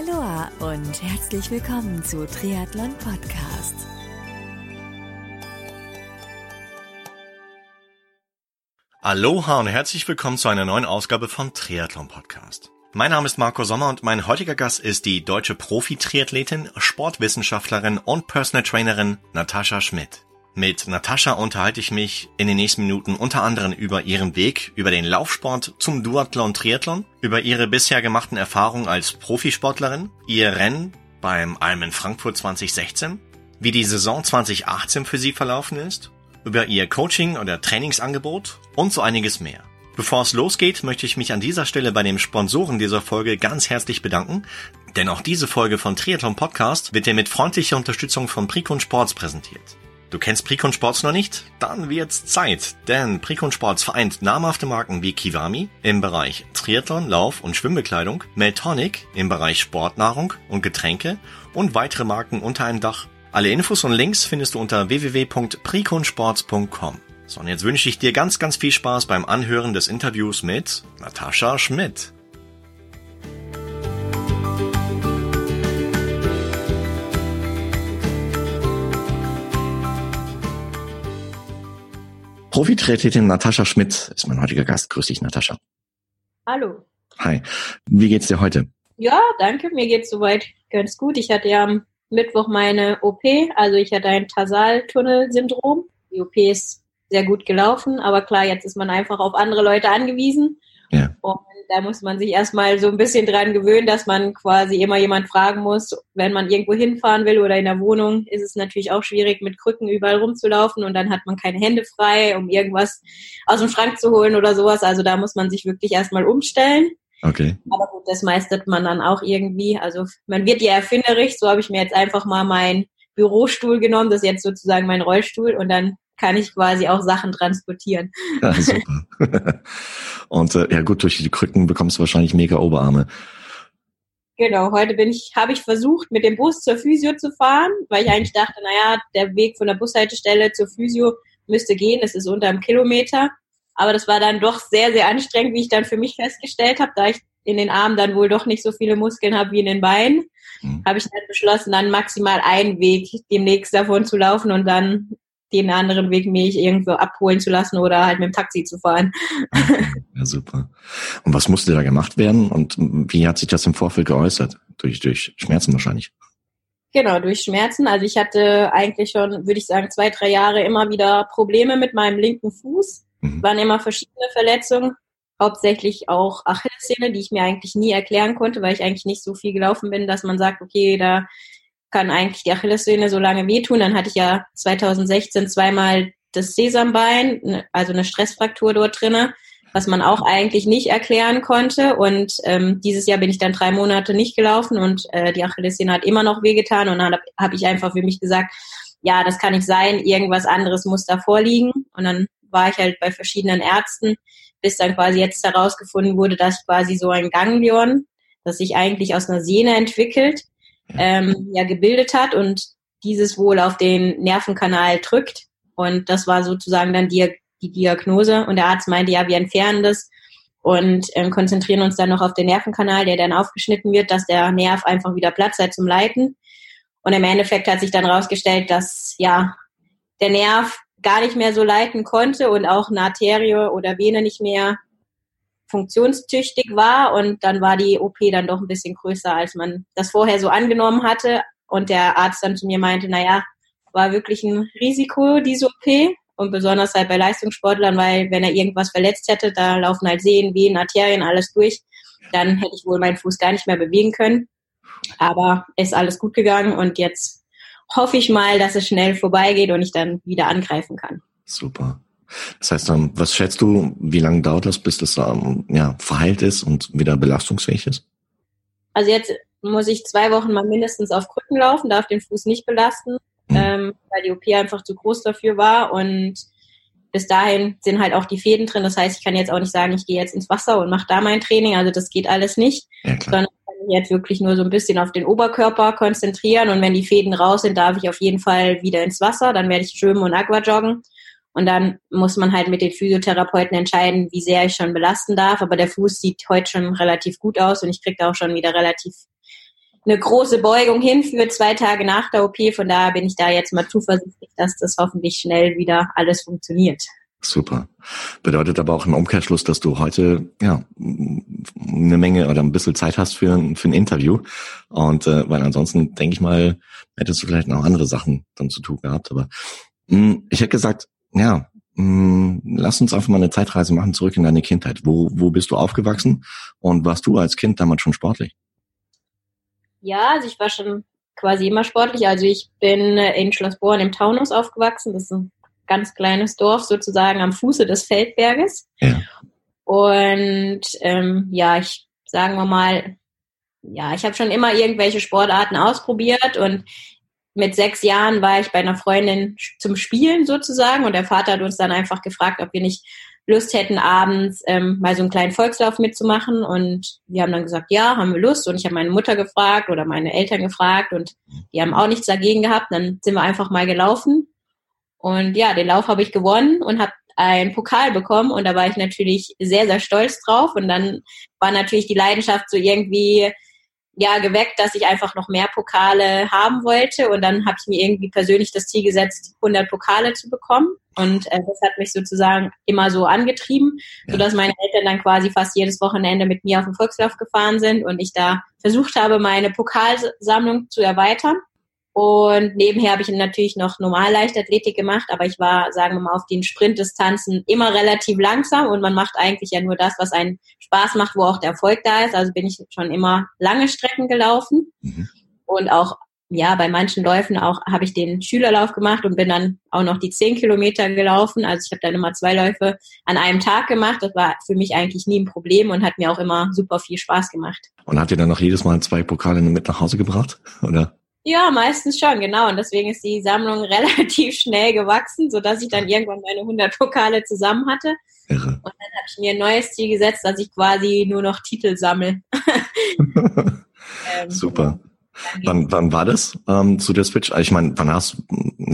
Aloha und herzlich willkommen zu Triathlon Podcast. Aloha und herzlich willkommen zu einer neuen Ausgabe von Triathlon Podcast. Mein Name ist Marco Sommer und mein heutiger Gast ist die deutsche Profi-Triathletin, Sportwissenschaftlerin und Personal Trainerin Natascha Schmidt. Mit Natascha unterhalte ich mich in den nächsten Minuten unter anderem über ihren Weg, über den Laufsport zum Duathlon Triathlon, über ihre bisher gemachten Erfahrungen als Profisportlerin, ihr Rennen beim Ironman Frankfurt 2016, wie die Saison 2018 für sie verlaufen ist, über ihr Coaching oder Trainingsangebot und so einiges mehr. Bevor es losgeht, möchte ich mich an dieser Stelle bei dem Sponsoren dieser Folge ganz herzlich bedanken, denn auch diese Folge von Triathlon Podcast wird dir mit freundlicher Unterstützung von Precon Sports präsentiert. Du kennst Precon Sports noch nicht? Dann wird's Zeit, denn Precon Sports vereint namhafte Marken wie Kiwami im Bereich Triathlon, Lauf- und Schwimmbekleidung, Meltonic im Bereich Sportnahrung und Getränke und weitere Marken unter einem Dach. Alle Infos und Links findest du unter www.preconsports.com. So, und jetzt wünsche ich dir ganz, ganz viel Spaß beim Anhören des Interviews mit Natascha Schmidt. Profi-Triathletin Natascha Schmidt ist mein heutiger Gast. Grüß dich, Natascha. Hallo. Hi. Wie geht's dir heute? Ja, danke. Mir geht's soweit ganz gut. Ich hatte ja am Mittwoch meine OP, also ich hatte ein Tasaltunnel-Syndrom. Die OP ist sehr gut gelaufen, aber klar, jetzt ist man einfach auf andere Leute angewiesen. Ja. Und da muss man sich erstmal so ein bisschen dran gewöhnen, dass man quasi immer jemand fragen muss, wenn man irgendwo hinfahren will oder in der Wohnung, ist es natürlich auch schwierig, mit Krücken überall rumzulaufen und dann hat man keine Hände frei, um irgendwas aus dem Schrank zu holen oder sowas. Also da muss man sich wirklich erstmal umstellen. Okay. Aber gut, das meistert man dann auch irgendwie. Also man wird ja erfinderisch. So habe ich mir jetzt einfach mal meinen Bürostuhl genommen, das ist jetzt sozusagen mein Rollstuhl und dann kann ich quasi auch Sachen transportieren. Ja, super. Und äh, ja gut, durch die Krücken bekommst du wahrscheinlich mega Oberarme. Genau, heute bin ich, habe ich versucht, mit dem Bus zur Physio zu fahren, weil ich eigentlich dachte, naja, der Weg von der Bushaltestelle zur Physio müsste gehen, das ist unter einem Kilometer. Aber das war dann doch sehr, sehr anstrengend, wie ich dann für mich festgestellt habe, da ich in den Armen dann wohl doch nicht so viele Muskeln habe wie in den Beinen, mhm. habe ich dann beschlossen, dann maximal einen Weg demnächst davon zu laufen und dann den anderen Weg, mich irgendwo abholen zu lassen oder halt mit dem Taxi zu fahren. Ja, super. Und was musste da gemacht werden und wie hat sich das im Vorfeld geäußert? Durch, durch Schmerzen wahrscheinlich? Genau, durch Schmerzen. Also ich hatte eigentlich schon, würde ich sagen, zwei, drei Jahre immer wieder Probleme mit meinem linken Fuß. Mhm. Waren immer verschiedene Verletzungen, hauptsächlich auch Achillessehne, die ich mir eigentlich nie erklären konnte, weil ich eigentlich nicht so viel gelaufen bin, dass man sagt, okay, da kann eigentlich die Achillessehne so lange wehtun. Dann hatte ich ja 2016 zweimal das Sesambein, ne, also eine Stressfraktur dort drinne, was man auch eigentlich nicht erklären konnte. Und ähm, dieses Jahr bin ich dann drei Monate nicht gelaufen und äh, die Achillessehne hat immer noch wehgetan. Und dann habe hab ich einfach für mich gesagt, ja, das kann nicht sein, irgendwas anderes muss da vorliegen. Und dann war ich halt bei verschiedenen Ärzten, bis dann quasi jetzt herausgefunden wurde, dass quasi so ein Ganglion, das sich eigentlich aus einer Sehne entwickelt, ähm, ja gebildet hat und dieses wohl auf den Nervenkanal drückt. Und das war sozusagen dann die, die Diagnose. Und der Arzt meinte, ja, wir entfernen das und ähm, konzentrieren uns dann noch auf den Nervenkanal, der dann aufgeschnitten wird, dass der Nerv einfach wieder Platz hat zum Leiten. Und im Endeffekt hat sich dann rausgestellt, dass ja der Nerv gar nicht mehr so leiten konnte und auch eine Arterie oder Vene nicht mehr funktionstüchtig war und dann war die OP dann doch ein bisschen größer, als man das vorher so angenommen hatte. Und der Arzt dann zu mir meinte, naja, war wirklich ein Risiko, diese OP. Und besonders halt bei Leistungssportlern, weil wenn er irgendwas verletzt hätte, da laufen halt Sehnen, Venen, Arterien, alles durch, dann hätte ich wohl meinen Fuß gar nicht mehr bewegen können. Aber ist alles gut gegangen und jetzt hoffe ich mal, dass es schnell vorbeigeht und ich dann wieder angreifen kann. Super. Das heißt, ähm, was schätzt du, wie lange dauert das, bis das ähm, ja, verheilt ist und wieder belastungsfähig ist? Also jetzt muss ich zwei Wochen mal mindestens auf Krücken laufen, darf den Fuß nicht belasten, mhm. ähm, weil die OP einfach zu groß dafür war und bis dahin sind halt auch die Fäden drin. Das heißt, ich kann jetzt auch nicht sagen, ich gehe jetzt ins Wasser und mache da mein Training. Also das geht alles nicht, ja, sondern ich kann mich jetzt wirklich nur so ein bisschen auf den Oberkörper konzentrieren. Und wenn die Fäden raus sind, darf ich auf jeden Fall wieder ins Wasser. Dann werde ich schwimmen und Aqua joggen. Und dann muss man halt mit den Physiotherapeuten entscheiden, wie sehr ich schon belasten darf. Aber der Fuß sieht heute schon relativ gut aus und ich kriege da auch schon wieder relativ eine große Beugung hinführt, zwei Tage nach der OP. Von daher bin ich da jetzt mal zuversichtlich, dass das hoffentlich schnell wieder alles funktioniert. Super. Bedeutet aber auch im Umkehrschluss, dass du heute ja eine Menge oder ein bisschen Zeit hast für, für ein Interview. Und äh, weil ansonsten denke ich mal, hättest du vielleicht noch andere Sachen dann zu tun gehabt. Aber mh, hm, ich hätte gesagt, ja, mh, hm, lass uns einfach mal eine Zeitreise machen zurück in deine Kindheit. Wo, wo bist du aufgewachsen und warst du als Kind damals schon sportlich? Ja, also ich war schon quasi immer sportlich. Also ich bin in Schlossborn im Taunus aufgewachsen. Das ist ein ganz kleines Dorf sozusagen am Fuße des Feldberges. Ja. Und ähm, ja, ich sagen wir mal, ja, ich habe schon immer irgendwelche Sportarten ausprobiert und mit sechs Jahren war ich bei einer Freundin zum Spielen sozusagen und der Vater hat uns dann einfach gefragt, ob wir nicht Lust hätten, abends ähm, mal so einen kleinen Volkslauf mitzumachen. Und wir haben dann gesagt, ja, haben wir Lust. Und ich habe meine Mutter gefragt oder meine Eltern gefragt und die haben auch nichts dagegen gehabt. Dann sind wir einfach mal gelaufen. Und ja, den Lauf habe ich gewonnen und habe einen Pokal bekommen und da war ich natürlich sehr, sehr stolz drauf. Und dann war natürlich die Leidenschaft so irgendwie ja geweckt, dass ich einfach noch mehr Pokale haben wollte. Und dann habe ich mir irgendwie persönlich das Ziel gesetzt, 100 Pokale zu bekommen. Und äh, das hat mich sozusagen immer so angetrieben, ja. sodass meine Eltern dann quasi fast jedes Wochenende mit mir auf den Volkslauf gefahren sind und ich da versucht habe, meine Pokalsammlung zu erweitern. Und nebenher habe ich natürlich noch Normalleichtathletik gemacht, aber ich war, sagen wir mal, auf den Sprintdistanzen immer relativ langsam und man macht eigentlich ja nur das, was einen Spaß macht, wo auch der Erfolg da ist. Also bin ich schon immer lange Strecken gelaufen mhm. und auch ja, bei manchen Läufen auch habe ich den Schülerlauf gemacht und bin dann auch noch die zehn Kilometer gelaufen. Also ich habe dann immer zwei Läufe an einem Tag gemacht. Das war für mich eigentlich nie ein Problem und hat mir auch immer super viel Spaß gemacht. Und hat ihr dann noch jedes Mal zwei Pokale mit nach Hause gebracht, oder? Ja, meistens schon, genau. Und deswegen ist die Sammlung relativ schnell gewachsen, so dass ich dann irgendwann meine 100 Pokale zusammen hatte. Irre. Und dann habe ich mir ein neues Ziel gesetzt, dass ich quasi nur noch Titel sammle. ähm, Super. Wann, wann war das ähm, zu der Switch? Ich meine, wann hast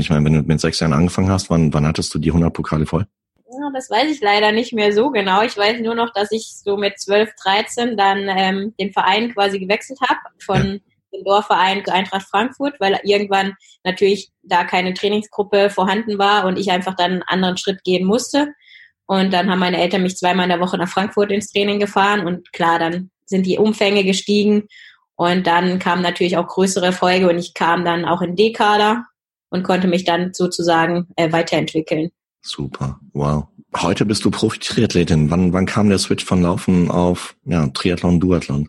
ich meine, wenn du mit sechs Jahren angefangen hast, wann, wann hattest du die 100 Pokale voll? Ja, das weiß ich leider nicht mehr so genau. Ich weiß nur noch, dass ich so mit 12, 13 dann ähm, den Verein quasi gewechselt habe von ja dem Dorfverein Eintracht Frankfurt, weil irgendwann natürlich da keine Trainingsgruppe vorhanden war und ich einfach dann einen anderen Schritt gehen musste. Und dann haben meine Eltern mich zweimal in der Woche nach Frankfurt ins Training gefahren und klar, dann sind die Umfänge gestiegen und dann kamen natürlich auch größere Erfolge und ich kam dann auch in D-Kader und konnte mich dann sozusagen äh, weiterentwickeln. Super, wow. Heute bist du Profi-Triathletin. Wann, wann kam der Switch von Laufen auf ja, Triathlon, Duathlon?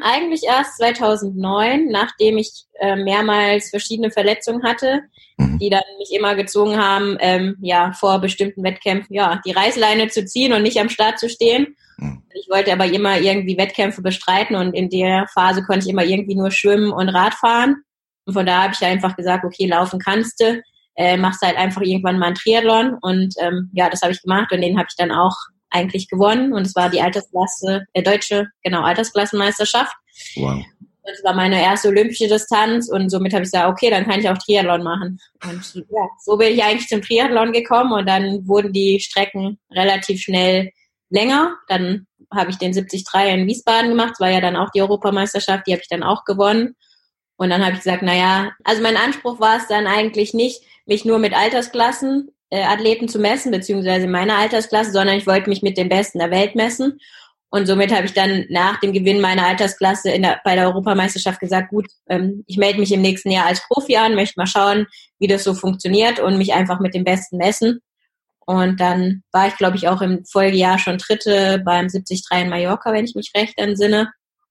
Eigentlich erst 2009, nachdem ich äh, mehrmals verschiedene Verletzungen hatte, mhm. die dann mich immer gezwungen haben, ähm, ja vor bestimmten Wettkämpfen ja die Reißleine zu ziehen und nicht am Start zu stehen. Mhm. Ich wollte aber immer irgendwie Wettkämpfe bestreiten und in der Phase konnte ich immer irgendwie nur schwimmen und Radfahren. Und von da habe ich einfach gesagt, okay, laufen kannst du, äh, machst halt einfach irgendwann mal einen Triathlon und ähm, ja, das habe ich gemacht und den habe ich dann auch eigentlich gewonnen und es war die Altersklasse, der äh, deutsche, genau, Altersklassenmeisterschaft. Wow. Das war meine erste olympische Distanz und somit habe ich gesagt, okay, dann kann ich auch Triathlon machen. Und ja, so bin ich eigentlich zum Triathlon gekommen und dann wurden die Strecken relativ schnell länger. Dann habe ich den 73 in Wiesbaden gemacht, das war ja dann auch die Europameisterschaft, die habe ich dann auch gewonnen. Und dann habe ich gesagt, naja, also mein Anspruch war es dann eigentlich nicht, mich nur mit Altersklassen äh, Athleten zu messen, beziehungsweise in meiner Altersklasse, sondern ich wollte mich mit den Besten der Welt messen. Und somit habe ich dann nach dem Gewinn meiner Altersklasse in der, bei der Europameisterschaft gesagt, gut, ähm, ich melde mich im nächsten Jahr als Profi an, möchte mal schauen, wie das so funktioniert und mich einfach mit den Besten messen. Und dann war ich, glaube ich, auch im Folgejahr schon Dritte beim 73 in Mallorca, wenn ich mich recht entsinne.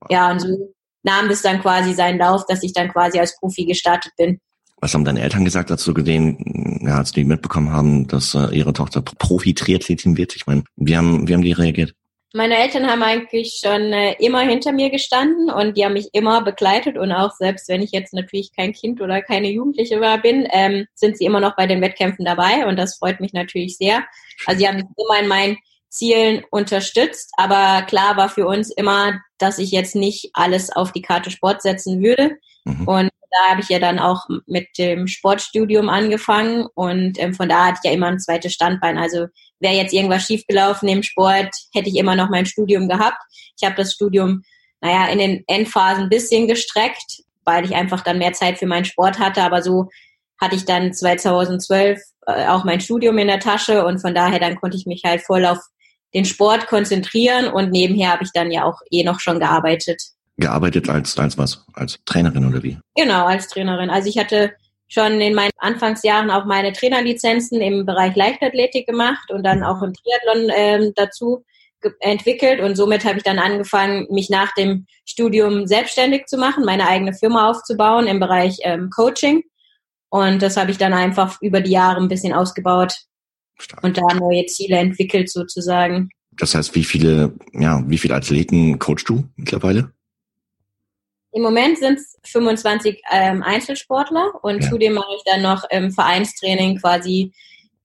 Ja, und so nahm das dann quasi seinen Lauf, dass ich dann quasi als Profi gestartet bin. Was haben deine Eltern gesagt, als du gesehen, ja, als die mitbekommen haben, dass äh, ihre Tochter Profi-Triathletin wird? Ich meine, wie haben, wie haben die reagiert? Meine Eltern haben eigentlich schon äh, immer hinter mir gestanden und die haben mich immer begleitet und auch selbst wenn ich jetzt natürlich kein Kind oder keine Jugendliche war bin, ähm, sind sie immer noch bei den Wettkämpfen dabei und das freut mich natürlich sehr. Also sie haben mich immer in meinen Zielen unterstützt, aber klar war für uns immer, dass ich jetzt nicht alles auf die Karte Sport setzen würde. Mhm. Und da habe ich ja dann auch mit dem Sportstudium angefangen und ähm, von da hatte ich ja immer ein zweites Standbein. Also wäre jetzt irgendwas schiefgelaufen im Sport, hätte ich immer noch mein Studium gehabt. Ich habe das Studium, naja, in den Endphasen ein bisschen gestreckt, weil ich einfach dann mehr Zeit für meinen Sport hatte. Aber so hatte ich dann 2012 äh, auch mein Studium in der Tasche und von daher dann konnte ich mich halt voll auf den Sport konzentrieren und nebenher habe ich dann ja auch eh noch schon gearbeitet. Gearbeitet als, als was? Als Trainerin oder wie? Genau, als Trainerin. Also ich hatte schon in meinen Anfangsjahren auch meine Trainerlizenzen im Bereich Leichtathletik gemacht und dann auch im Triathlon ähm, dazu entwickelt und somit habe ich dann angefangen, mich nach dem Studium selbstständig zu machen, meine eigene Firma aufzubauen im Bereich ähm, Coaching und das habe ich dann einfach über die Jahre ein bisschen ausgebaut Stark. und da neue Ziele entwickelt sozusagen. Das heißt, wie viele, ja, wie viele Athleten coachst du mittlerweile? Im Moment sind es 25 ähm, Einzelsportler und ja. zudem mache ich dann noch im Vereinstraining quasi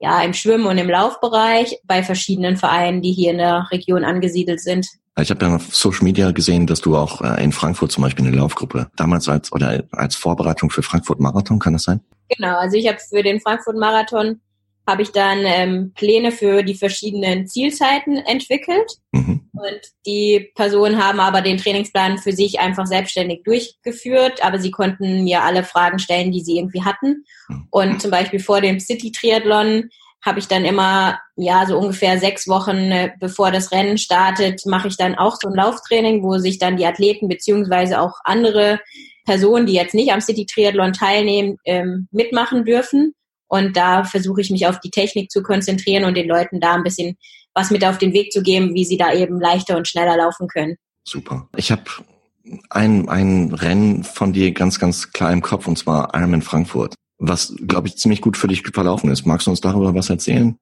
ja im Schwimmen und im Laufbereich bei verschiedenen Vereinen, die hier in der Region angesiedelt sind. Ich habe ja auf Social Media gesehen, dass du auch äh, in Frankfurt zum Beispiel eine Laufgruppe damals als oder als Vorbereitung für Frankfurt Marathon, kann das sein? Genau, also ich habe für den Frankfurt Marathon habe ich dann ähm, Pläne für die verschiedenen Zielzeiten entwickelt. Mhm. Und die Personen haben aber den Trainingsplan für sich einfach selbstständig durchgeführt, aber sie konnten mir alle Fragen stellen, die sie irgendwie hatten. Mhm. Und zum Beispiel vor dem City-Triathlon habe ich dann immer, ja, so ungefähr sechs Wochen äh, bevor das Rennen startet, mache ich dann auch so ein Lauftraining, wo sich dann die Athleten beziehungsweise auch andere Personen, die jetzt nicht am City Triathlon teilnehmen, ähm, mitmachen dürfen. Und da versuche ich mich auf die Technik zu konzentrieren und den Leuten da ein bisschen was mit auf den Weg zu geben, wie sie da eben leichter und schneller laufen können. Super. Ich habe ein, ein Rennen von dir ganz, ganz klar im Kopf, und zwar Ironman Frankfurt, was, glaube ich, ziemlich gut für dich verlaufen ist. Magst du uns darüber was erzählen?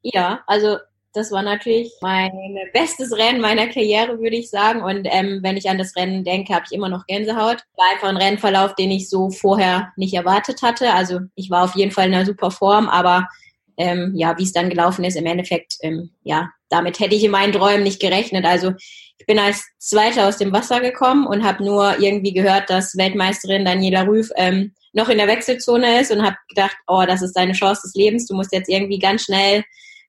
Ja, also das war natürlich mein bestes Rennen meiner Karriere, würde ich sagen. Und ähm, wenn ich an das Rennen denke, habe ich immer noch Gänsehaut. War einfach ein Rennverlauf, den ich so vorher nicht erwartet hatte. Also ich war auf jeden Fall in einer super Form, aber ähm, ja, wie es dann gelaufen ist, im Endeffekt, ähm, ja, damit hätte ich in meinen Träumen nicht gerechnet. Also ich bin als Zweiter aus dem Wasser gekommen und habe nur irgendwie gehört, dass Weltmeisterin Daniela Rüff ähm, noch in der Wechselzone ist und habe gedacht, oh, das ist deine Chance des Lebens. Du musst jetzt irgendwie ganz schnell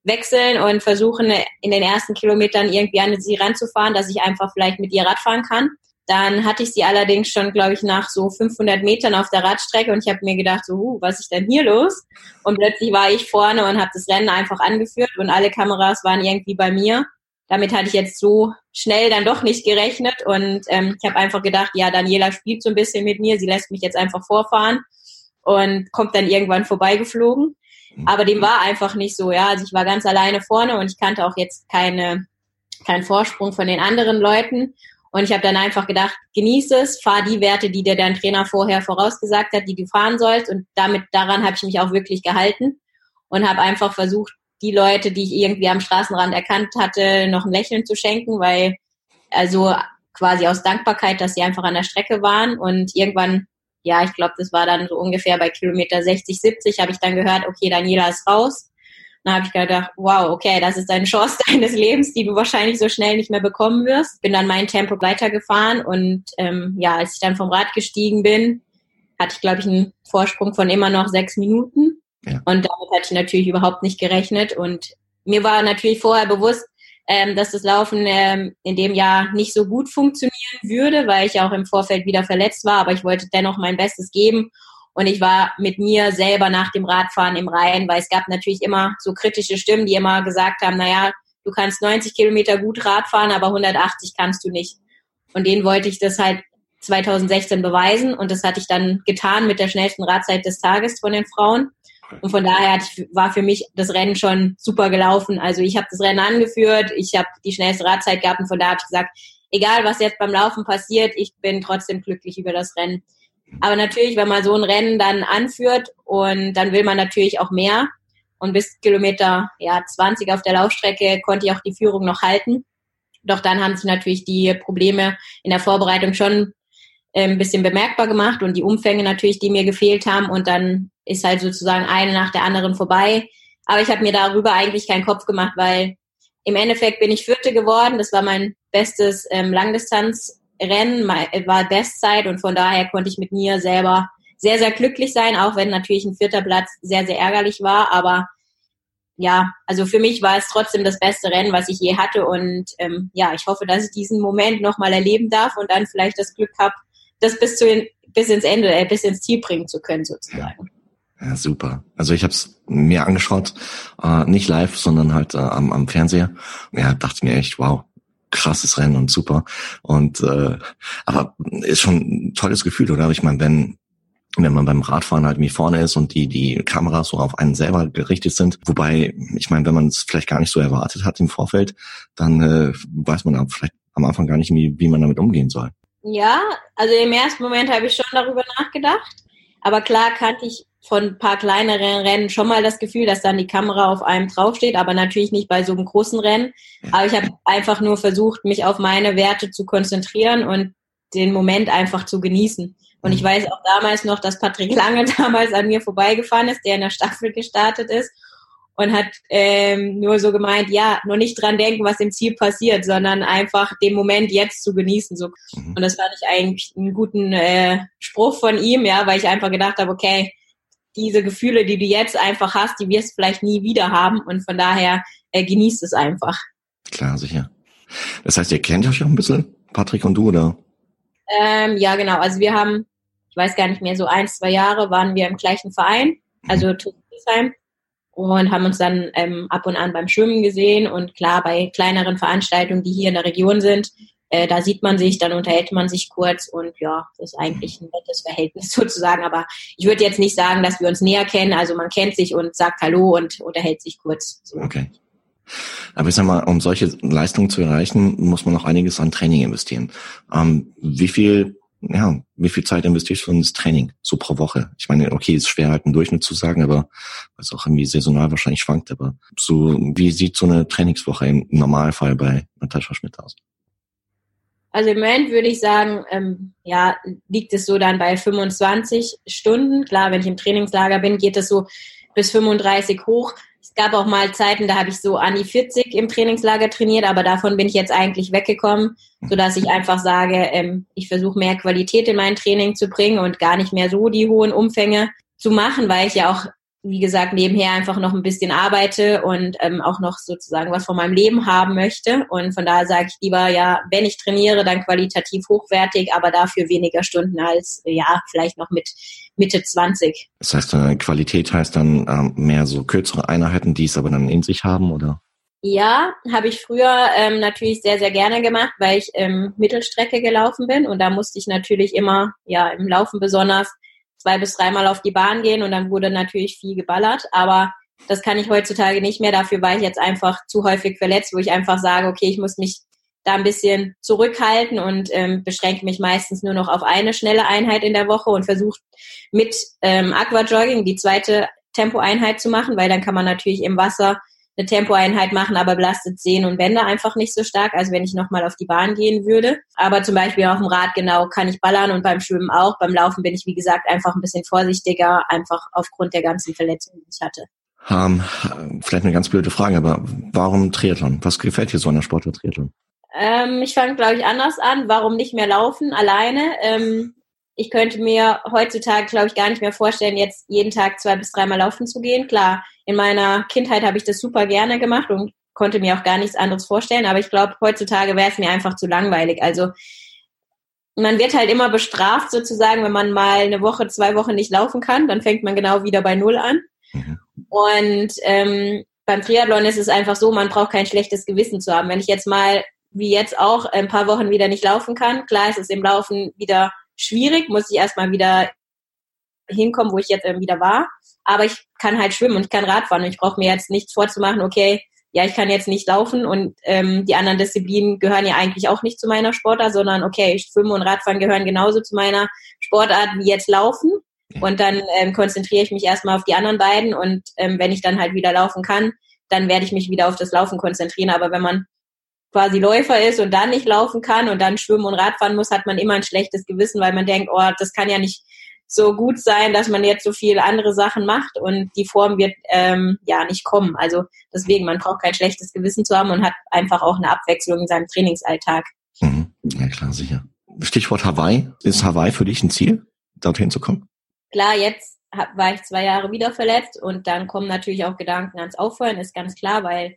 wechseln und versuchen, in den ersten Kilometern irgendwie an sie ranzufahren, dass ich einfach vielleicht mit ihr Radfahren kann. Dann hatte ich sie allerdings schon, glaube ich, nach so 500 Metern auf der Radstrecke und ich habe mir gedacht, so, uh, was ist denn hier los? Und plötzlich war ich vorne und habe das Rennen einfach angeführt und alle Kameras waren irgendwie bei mir. Damit hatte ich jetzt so schnell dann doch nicht gerechnet und ähm, ich habe einfach gedacht, ja, Daniela spielt so ein bisschen mit mir, sie lässt mich jetzt einfach vorfahren und kommt dann irgendwann vorbeigeflogen. Aber dem war einfach nicht so, ja. Also ich war ganz alleine vorne und ich kannte auch jetzt keine, keinen Vorsprung von den anderen Leuten. Und ich habe dann einfach gedacht, genieße es, fahr die Werte, die dir dein Trainer vorher vorausgesagt hat, die du fahren sollst. Und damit daran habe ich mich auch wirklich gehalten und habe einfach versucht, die Leute, die ich irgendwie am Straßenrand erkannt hatte, noch ein Lächeln zu schenken, weil also quasi aus Dankbarkeit, dass sie einfach an der Strecke waren. Und irgendwann ja, ich glaube, das war dann so ungefähr bei Kilometer 60, 70, habe ich dann gehört, okay, Daniela ist raus. Dann habe ich gedacht, wow, okay, das ist deine Chance deines Lebens, die du wahrscheinlich so schnell nicht mehr bekommen wirst. Bin dann mein Tempo weitergefahren und ähm, ja, als ich dann vom Rad gestiegen bin, hatte ich, glaube ich, einen Vorsprung von immer noch sechs Minuten. Ja. Und damit hatte ich natürlich überhaupt nicht gerechnet. Und mir war natürlich vorher bewusst, ähm, dass das Laufen ähm, in dem Jahr nicht so gut funktionieren würde, weil ich auch im Vorfeld wieder verletzt war, aber ich wollte dennoch mein Bestes geben. Und ich war mit mir selber nach dem Radfahren im Reihen, weil es gab natürlich immer so kritische Stimmen, die immer gesagt haben, naja, du kannst 90 Kilometer gut Radfahren, aber 180 kannst du nicht. Und denen wollte ich das halt 2016 beweisen und das hatte ich dann getan mit der schnellsten Radzeit des Tages von den Frauen. Und von daher war für mich das Rennen schon super gelaufen. Also ich habe das Rennen angeführt, ich habe die schnellste Radzeit gehabt und von daher habe ich gesagt, egal was jetzt beim Laufen passiert, ich bin trotzdem glücklich über das Rennen. Aber natürlich, wenn man so ein Rennen dann anführt und dann will man natürlich auch mehr. Und bis Kilometer ja, 20 auf der Laufstrecke konnte ich auch die Führung noch halten. Doch dann haben sich natürlich die Probleme in der Vorbereitung schon ein bisschen bemerkbar gemacht und die Umfänge natürlich, die mir gefehlt haben. Und dann ist halt sozusagen eine nach der anderen vorbei. Aber ich habe mir darüber eigentlich keinen Kopf gemacht, weil im Endeffekt bin ich Vierte geworden. Das war mein bestes ähm, Langdistanzrennen, war Bestzeit und von daher konnte ich mit mir selber sehr, sehr glücklich sein, auch wenn natürlich ein vierter Platz sehr, sehr ärgerlich war. Aber ja, also für mich war es trotzdem das beste Rennen, was ich je hatte. Und ähm, ja, ich hoffe, dass ich diesen Moment nochmal erleben darf und dann vielleicht das Glück habe, das bis zu bis ins Ende, äh, bis ins Ziel bringen zu können sozusagen. Ja, super. Also ich habe es mir angeschaut, äh, nicht live, sondern halt äh, am, am Fernseher. Ja, dachte mir echt, wow, krasses Rennen und super. Und äh, aber ist schon ein tolles Gefühl, oder? Ich meine, wenn wenn man beim Radfahren halt wie vorne ist und die die Kameras so auf einen selber gerichtet sind, wobei ich meine, wenn man es vielleicht gar nicht so erwartet hat im Vorfeld, dann äh, weiß man auch vielleicht am Anfang gar nicht, wie, wie man damit umgehen soll. Ja, also im ersten Moment habe ich schon darüber nachgedacht, aber klar kannte ich von ein paar kleineren Rennen schon mal das Gefühl, dass dann die Kamera auf einem draufsteht, aber natürlich nicht bei so einem großen Rennen. Aber ich habe einfach nur versucht, mich auf meine Werte zu konzentrieren und den Moment einfach zu genießen. Und ich mhm. weiß auch damals noch, dass Patrick Lange damals an mir vorbeigefahren ist, der in der Staffel gestartet ist und hat ähm, nur so gemeint, ja, nur nicht dran denken, was im Ziel passiert, sondern einfach den Moment jetzt zu genießen. So. Mhm. Und das fand ich eigentlich einen guten äh, Spruch von ihm, ja, weil ich einfach gedacht habe, okay, diese Gefühle, die du jetzt einfach hast, die wirst du vielleicht nie wieder haben und von daher äh, genießt es einfach. Klar, sicher. Das heißt, ihr kennt euch auch ein bisschen, Patrick und du, oder? Ähm, ja, genau. Also wir haben, ich weiß gar nicht mehr, so ein, zwei Jahre waren wir im gleichen Verein, also mhm. Und haben uns dann ähm, ab und an beim Schwimmen gesehen und klar bei kleineren Veranstaltungen, die hier in der Region sind, äh, da sieht man sich, dann unterhält man sich kurz und ja, das ist eigentlich ein nettes Verhältnis sozusagen. Aber ich würde jetzt nicht sagen, dass wir uns näher kennen. Also man kennt sich und sagt Hallo und unterhält sich kurz. So. Okay. Aber ich sag mal, um solche Leistungen zu erreichen, muss man noch einiges an Training investieren. Ähm, wie viel ja, wie viel Zeit investierst du ins Training, so pro Woche? Ich meine, okay, ist schwer halt einen Durchschnitt zu sagen, aber es auch irgendwie saisonal wahrscheinlich schwankt, aber so, wie sieht so eine Trainingswoche im Normalfall bei Natascha Schmidt aus? Also im Moment würde ich sagen, ähm, ja, liegt es so dann bei 25 Stunden. Klar, wenn ich im Trainingslager bin, geht es so bis 35 hoch. Gab auch mal Zeiten, da habe ich so an die 40 im Trainingslager trainiert, aber davon bin ich jetzt eigentlich weggekommen, so dass ich einfach sage, ähm, ich versuche mehr Qualität in mein Training zu bringen und gar nicht mehr so die hohen Umfänge zu machen, weil ich ja auch wie gesagt, nebenher einfach noch ein bisschen arbeite und ähm, auch noch sozusagen was von meinem Leben haben möchte. Und von daher sage ich lieber, ja, wenn ich trainiere, dann qualitativ hochwertig, aber dafür weniger Stunden als, ja, vielleicht noch mit Mitte 20. Das heißt, äh, Qualität heißt dann ähm, mehr so kürzere Einheiten, die es aber dann in sich haben, oder? Ja, habe ich früher ähm, natürlich sehr, sehr gerne gemacht, weil ich ähm, Mittelstrecke gelaufen bin und da musste ich natürlich immer, ja, im Laufen besonders zwei bis dreimal auf die Bahn gehen und dann wurde natürlich viel geballert. Aber das kann ich heutzutage nicht mehr. Dafür war ich jetzt einfach zu häufig verletzt, wo ich einfach sage, okay, ich muss mich da ein bisschen zurückhalten und ähm, beschränke mich meistens nur noch auf eine schnelle Einheit in der Woche und versuche mit ähm, Aquajogging die zweite Tempoeinheit zu machen, weil dann kann man natürlich im Wasser eine Tempoeinheit machen, aber belastet Sehnen und Bänder einfach nicht so stark, als wenn ich nochmal auf die Bahn gehen würde. Aber zum Beispiel auf dem Rad genau kann ich ballern und beim Schwimmen auch. Beim Laufen bin ich, wie gesagt, einfach ein bisschen vorsichtiger, einfach aufgrund der ganzen Verletzungen, die ich hatte. Um, vielleicht eine ganz blöde Frage, aber warum Triathlon? Was gefällt dir so an der Sportart Triathlon? Ähm, ich fange, glaube ich, anders an. Warum nicht mehr laufen alleine? Ähm, ich könnte mir heutzutage, glaube ich, gar nicht mehr vorstellen, jetzt jeden Tag zwei bis dreimal laufen zu gehen. Klar, in meiner Kindheit habe ich das super gerne gemacht und konnte mir auch gar nichts anderes vorstellen, aber ich glaube, heutzutage wäre es mir einfach zu langweilig. Also man wird halt immer bestraft sozusagen, wenn man mal eine Woche, zwei Wochen nicht laufen kann, dann fängt man genau wieder bei Null an. Mhm. Und ähm, beim Triathlon ist es einfach so, man braucht kein schlechtes Gewissen zu haben. Wenn ich jetzt mal, wie jetzt auch, ein paar Wochen wieder nicht laufen kann, klar ist es im Laufen wieder schwierig, muss ich erstmal wieder hinkommen, wo ich jetzt wieder war. Aber ich kann halt schwimmen und ich kann Radfahren und ich brauche mir jetzt nichts vorzumachen, okay, ja, ich kann jetzt nicht laufen und ähm, die anderen Disziplinen gehören ja eigentlich auch nicht zu meiner Sportart, sondern okay, Schwimmen und Radfahren gehören genauso zu meiner Sportart wie jetzt Laufen. Und dann ähm, konzentriere ich mich erstmal auf die anderen beiden und ähm, wenn ich dann halt wieder laufen kann, dann werde ich mich wieder auf das Laufen konzentrieren. Aber wenn man quasi Läufer ist und dann nicht laufen kann und dann schwimmen und Radfahren muss, hat man immer ein schlechtes Gewissen, weil man denkt, oh, das kann ja nicht so gut sein, dass man jetzt so viele andere Sachen macht und die Form wird ähm, ja nicht kommen. Also deswegen, man braucht kein schlechtes Gewissen zu haben und hat einfach auch eine Abwechslung in seinem Trainingsalltag. Mhm. Ja klar, sicher. Stichwort Hawaii. Ist Hawaii für dich ein Ziel, dorthin zu kommen? Klar, jetzt war ich zwei Jahre wieder verletzt und dann kommen natürlich auch Gedanken ans Aufhören, ist ganz klar, weil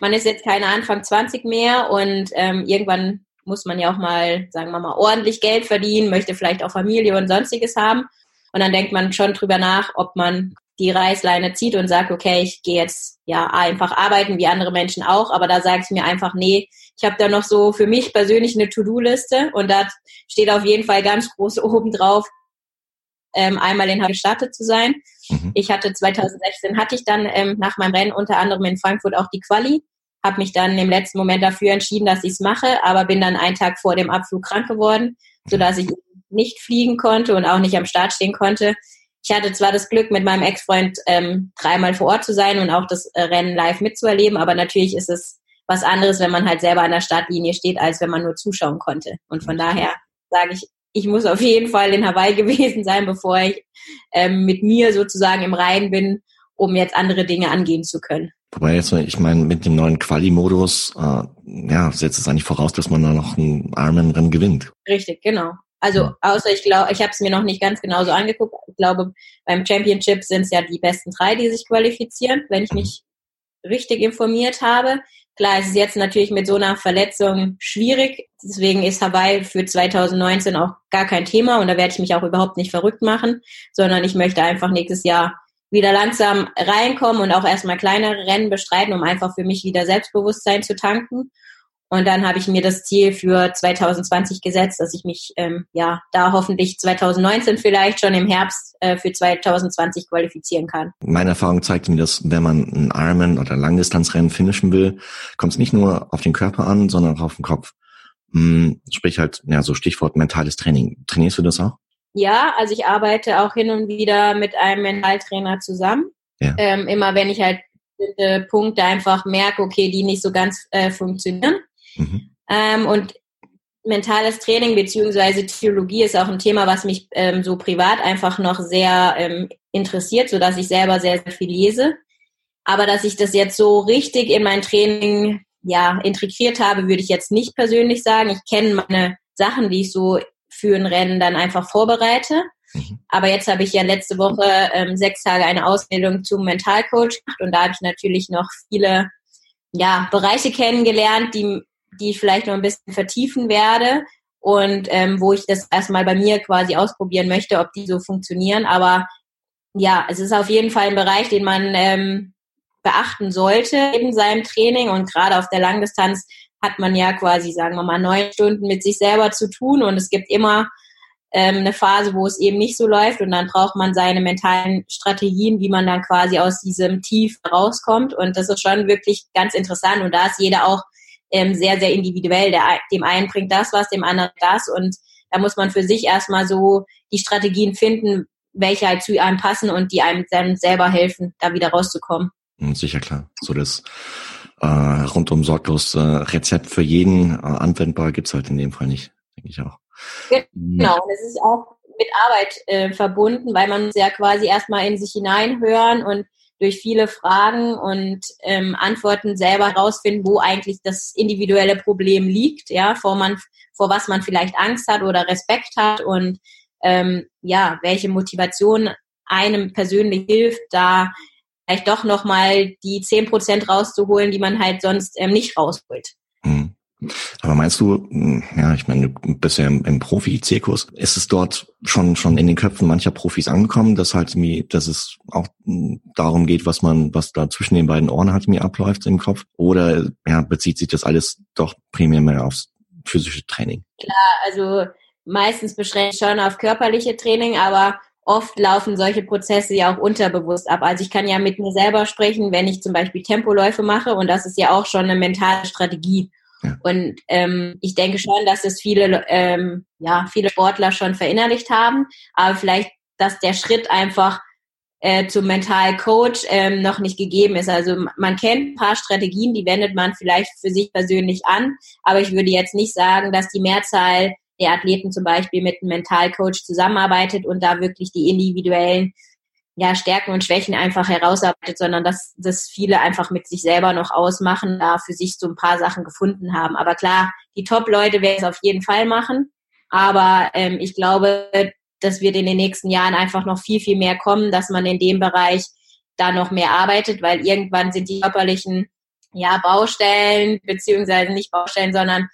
man ist jetzt keine Anfang 20 mehr und ähm, irgendwann muss man ja auch mal, sagen wir mal, ordentlich Geld verdienen, möchte vielleicht auch Familie und sonstiges haben. Und dann denkt man schon drüber nach, ob man die Reißleine zieht und sagt, okay, ich gehe jetzt ja einfach arbeiten, wie andere Menschen auch, aber da sage ich mir einfach, nee, ich habe da noch so für mich persönlich eine To-Do-Liste und da steht auf jeden Fall ganz groß oben drauf, ähm, einmal in gestattet zu sein. Mhm. Ich hatte 2016 hatte ich dann ähm, nach meinem Rennen unter anderem in Frankfurt auch die Quali, habe mich dann im letzten Moment dafür entschieden, dass ich es mache, aber bin dann einen Tag vor dem Abflug krank geworden, sodass ich nicht fliegen konnte und auch nicht am Start stehen konnte ich hatte zwar das Glück, mit meinem Ex-Freund ähm, dreimal vor Ort zu sein und auch das äh, Rennen live mitzuerleben, aber natürlich ist es was anderes, wenn man halt selber an der Startlinie steht, als wenn man nur zuschauen konnte. Und von daher sage ich, ich muss auf jeden Fall in Hawaii gewesen sein, bevor ich ähm, mit mir sozusagen im Reinen bin, um jetzt andere Dinge angehen zu können. Wobei jetzt, ich meine, mit dem neuen Quali-Modus, äh, ja, setzt es eigentlich voraus, dass man da noch ein Ironman-Rennen gewinnt. Richtig, genau. Also außer ich glaube, ich habe es mir noch nicht ganz genau so angeguckt. Ich glaube, beim Championship sind es ja die besten drei, die sich qualifizieren, wenn ich mich richtig informiert habe. Klar, es ist jetzt natürlich mit so einer Verletzung schwierig. Deswegen ist Hawaii für 2019 auch gar kein Thema und da werde ich mich auch überhaupt nicht verrückt machen, sondern ich möchte einfach nächstes Jahr wieder langsam reinkommen und auch erstmal kleinere Rennen bestreiten, um einfach für mich wieder Selbstbewusstsein zu tanken. Und dann habe ich mir das Ziel für 2020 gesetzt, dass ich mich ähm, ja da hoffentlich 2019 vielleicht schon im Herbst äh, für 2020 qualifizieren kann. Meine Erfahrung zeigt mir, dass wenn man ein Ironman oder Langdistanzrennen finishen will, kommt es nicht nur auf den Körper an, sondern auch auf den Kopf. Hm, sprich halt, ja, so Stichwort mentales Training. Trainierst du das auch? Ja, also ich arbeite auch hin und wieder mit einem Mentaltrainer zusammen. Ja. Ähm, immer wenn ich halt Punkte einfach merke, okay, die nicht so ganz äh, funktionieren Mhm. Ähm, und mentales Training beziehungsweise Theologie ist auch ein Thema, was mich ähm, so privat einfach noch sehr ähm, interessiert, so dass ich selber sehr, sehr viel lese. Aber dass ich das jetzt so richtig in mein Training ja integriert habe, würde ich jetzt nicht persönlich sagen. Ich kenne meine Sachen, die ich so für ein Rennen dann einfach vorbereite. Mhm. Aber jetzt habe ich ja letzte Woche ähm, sechs Tage eine Ausbildung zum Mentalcoach gemacht und da habe ich natürlich noch viele ja, Bereiche kennengelernt, die die ich vielleicht noch ein bisschen vertiefen werde und ähm, wo ich das erstmal bei mir quasi ausprobieren möchte, ob die so funktionieren. Aber ja, es ist auf jeden Fall ein Bereich, den man ähm, beachten sollte in seinem Training. Und gerade auf der Langdistanz hat man ja quasi, sagen wir mal, neun Stunden mit sich selber zu tun. Und es gibt immer ähm, eine Phase, wo es eben nicht so läuft. Und dann braucht man seine mentalen Strategien, wie man dann quasi aus diesem Tief rauskommt. Und das ist schon wirklich ganz interessant. Und da ist jeder auch ähm, sehr, sehr individuell. Der, dem einen bringt das was, dem anderen das und da muss man für sich erstmal so die Strategien finden, welche halt zu einem passen und die einem dann selber helfen, da wieder rauszukommen. Hm, sicher klar. So das äh, rundum sorglos äh, Rezept für jeden äh, anwendbar gibt's halt in dem Fall nicht, denke ich auch. Genau, es ist auch mit Arbeit äh, verbunden, weil man muss ja quasi erstmal in sich hineinhören und durch viele Fragen und ähm, Antworten selber herausfinden, wo eigentlich das individuelle Problem liegt, ja, vor man, vor was man vielleicht Angst hat oder Respekt hat und ähm, ja, welche Motivation einem persönlich hilft, da vielleicht doch nochmal die zehn Prozent rauszuholen, die man halt sonst ähm, nicht rausholt. Mhm. Aber meinst du, hm, ja, ich meine, du bist ja im, im Profi-Zirkus, ist es dort schon, schon in den Köpfen mancher Profis angekommen, dass halt mir, dass es auch hm, darum geht, was man, was da zwischen den beiden Ohren halt mir abläuft im Kopf? Oder, ja, bezieht sich das alles doch primär mehr aufs physische Training? Klar, also meistens beschränkt schon auf körperliche Training, aber oft laufen solche Prozesse ja auch unterbewusst ab. Also ich kann ja mit mir selber sprechen, wenn ich zum Beispiel Tempoläufe mache und das ist ja auch schon eine mentale Strategie. Und ähm, ich denke schon, dass es viele, ähm, ja, viele Sportler schon verinnerlicht haben, aber vielleicht, dass der Schritt einfach äh, zum Mental Coach ähm, noch nicht gegeben ist. Also man kennt ein paar Strategien, die wendet man vielleicht für sich persönlich an, aber ich würde jetzt nicht sagen, dass die Mehrzahl der Athleten zum Beispiel mit einem Mental Coach zusammenarbeitet und da wirklich die individuellen ja, Stärken und Schwächen einfach herausarbeitet, sondern dass das viele einfach mit sich selber noch ausmachen, da für sich so ein paar Sachen gefunden haben. Aber klar, die Top-Leute werden es auf jeden Fall machen. Aber ähm, ich glaube, das wird in den nächsten Jahren einfach noch viel, viel mehr kommen, dass man in dem Bereich da noch mehr arbeitet, weil irgendwann sind die körperlichen ja, Baustellen, beziehungsweise nicht Baustellen, sondern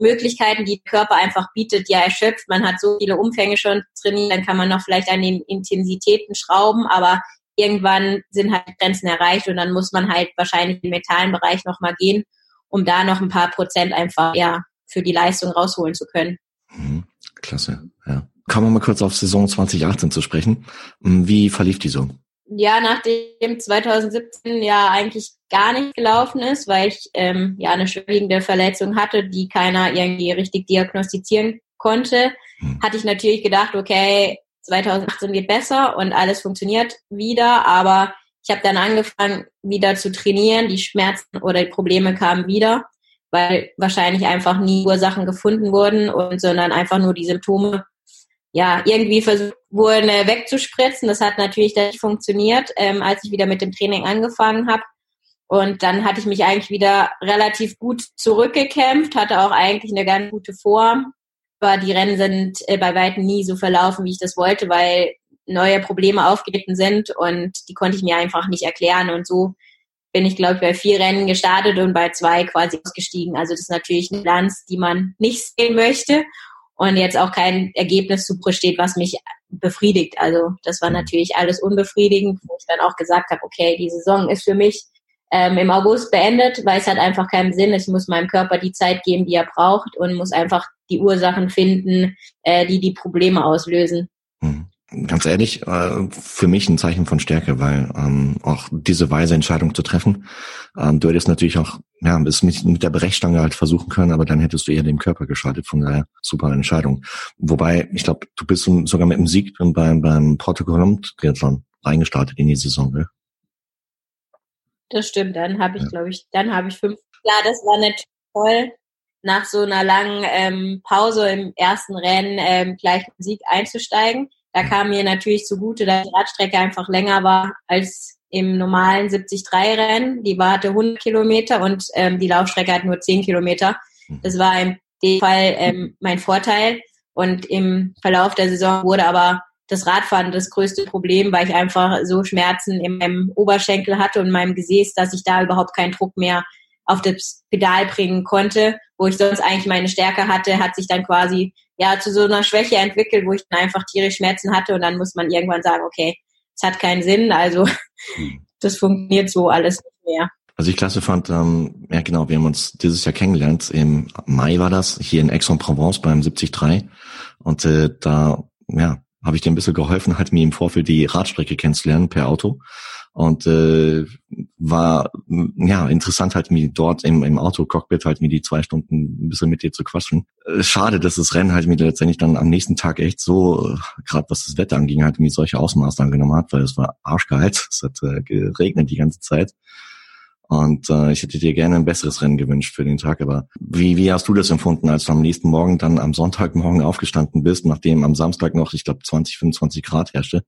Möglichkeiten, die der Körper einfach bietet, ja erschöpft. Man hat so viele Umfänge schon trainiert, dann kann man noch vielleicht an den Intensitäten schrauben, aber irgendwann sind halt Grenzen erreicht und dann muss man halt wahrscheinlich im mentalen Bereich nochmal gehen, um da noch ein paar Prozent einfach ja für die Leistung rausholen zu können. Mhm. Klasse, ja. Kommen wir mal kurz auf Saison 2018 zu sprechen. Wie verlief die so? Ja, nachdem 2017 ja eigentlich gar nicht gelaufen ist, weil ich ähm, ja eine schwerwiegende Verletzung hatte, die keiner irgendwie richtig diagnostizieren konnte, hm. hatte ich natürlich gedacht, okay, 2018 wird besser und alles funktioniert wieder, aber ich habe dann angefangen, wieder zu trainieren. Die Schmerzen oder die Probleme kamen wieder, weil wahrscheinlich einfach nie Ursachen gefunden wurden und sondern einfach nur die Symptome ja, irgendwie versucht wurden wegzuspritzen. Das hat natürlich nicht funktioniert, ähm, als ich wieder mit dem Training angefangen habe. Und dann hatte ich mich eigentlich wieder relativ gut zurückgekämpft, hatte auch eigentlich eine ganz gute Form. Aber die Rennen sind äh, bei weitem nie so verlaufen, wie ich das wollte, weil neue Probleme aufgetreten sind und die konnte ich mir einfach nicht erklären. Und so bin ich, glaube ich, bei vier Rennen gestartet und bei zwei quasi ausgestiegen. Also das ist natürlich eine Bilanz, die man nicht sehen möchte und jetzt auch kein Ergebnis zu steht, was mich befriedigt. Also das war mhm. natürlich alles unbefriedigend, wo ich dann auch gesagt habe, okay, die Saison ist für mich ähm, im August beendet, weil es hat einfach keinen Sinn. Ich muss meinem Körper die Zeit geben, die er braucht und muss einfach die Ursachen finden, äh, die die Probleme auslösen. Ganz ehrlich, äh, für mich ein Zeichen von Stärke, weil ähm, auch diese weise Entscheidung zu treffen, ähm, du hättest natürlich auch ja, es mit, mit der Brechstange halt versuchen können, aber dann hättest du eher dem Körper geschaltet, von daher super Entscheidung. Wobei, ich glaube, du bist sogar mit dem Sieg beim, beim Protokollant Triathlon reingestartet in die Saison, ne? Das stimmt, dann habe ich, ja. glaube ich, dann habe ich fünf. Ja, das war natürlich toll, nach so einer langen ähm, Pause im ersten Rennen ähm, gleich mit Sieg einzusteigen. Da kam mir natürlich zugute, dass die Radstrecke einfach länger war als im normalen 73-Rennen. Die war, hatte 100 Kilometer und ähm, die Laufstrecke hat nur 10 Kilometer. Mhm. Das war in dem Fall ähm, mein Vorteil. Und im Verlauf der Saison wurde aber das Radfahren das größte Problem, weil ich einfach so Schmerzen in meinem Oberschenkel hatte und in meinem Gesäß, dass ich da überhaupt keinen Druck mehr auf das Pedal bringen konnte, wo ich sonst eigentlich meine Stärke hatte, hat sich dann quasi ja zu so einer Schwäche entwickelt, wo ich dann einfach tierisch Schmerzen hatte und dann muss man irgendwann sagen, okay, es hat keinen Sinn, also hm. das funktioniert so alles nicht mehr. Was ich klasse fand, ähm, ja genau, wir haben uns dieses Jahr kennengelernt, im Mai war das, hier in Aix-en-Provence beim 73 und äh, da ja, habe ich dir ein bisschen geholfen, halt mir im Vorfeld die Radstrecke kennenzulernen per Auto. Und äh, war ja interessant halt mir dort im, im Auto-Cockpit halt mir die zwei Stunden ein bisschen mit dir zu quatschen. Äh, schade, dass das Rennen halt mir letztendlich dann am nächsten Tag echt so, gerade was das Wetter anging, halt mir solche Ausmaße angenommen hat, weil es war arschkalt, es hat äh, geregnet die ganze Zeit. Und äh, ich hätte dir gerne ein besseres Rennen gewünscht für den Tag. Aber wie, wie hast du das empfunden, als du am nächsten Morgen dann am Sonntagmorgen aufgestanden bist, nachdem am Samstag noch, ich glaube, 20, 25 Grad herrschte?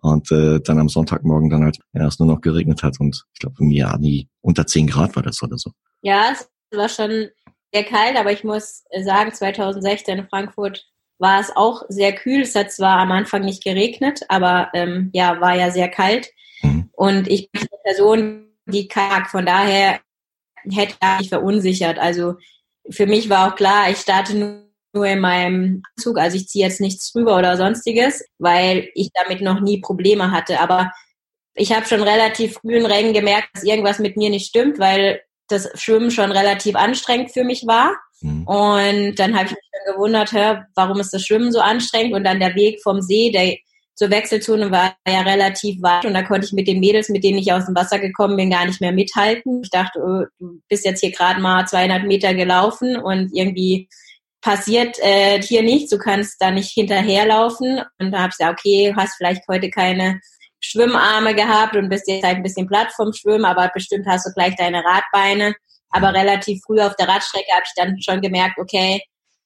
Und äh, dann am Sonntagmorgen dann halt es nur noch geregnet hat und ich glaube im Jahr nie unter 10 Grad war das oder so. Ja, es war schon sehr kalt, aber ich muss sagen, 2016 in Frankfurt war es auch sehr kühl. Es hat zwar am Anfang nicht geregnet, aber ähm, ja, war ja sehr kalt. Mhm. Und ich bin eine Person, die kalt, von daher hätte ich mich verunsichert. Also für mich war auch klar, ich starte nur nur in meinem Anzug, also ich ziehe jetzt nichts drüber oder sonstiges, weil ich damit noch nie Probleme hatte. Aber ich habe schon relativ früh in Rennen gemerkt, dass irgendwas mit mir nicht stimmt, weil das Schwimmen schon relativ anstrengend für mich war. Mhm. Und dann habe ich mich dann gewundert, hör, warum ist das Schwimmen so anstrengend? Und dann der Weg vom See, der zur Wechselzone war ja relativ weit und da konnte ich mit den Mädels, mit denen ich aus dem Wasser gekommen bin, gar nicht mehr mithalten. Ich dachte, oh, du bist jetzt hier gerade mal 200 Meter gelaufen und irgendwie passiert äh, hier nichts, du kannst da nicht hinterherlaufen. Und da habe ich gesagt, okay, hast vielleicht heute keine Schwimmarme gehabt und bist jetzt halt ein bisschen platt vom Schwimmen, aber bestimmt hast du gleich deine Radbeine. Aber relativ früh auf der Radstrecke habe ich dann schon gemerkt, okay,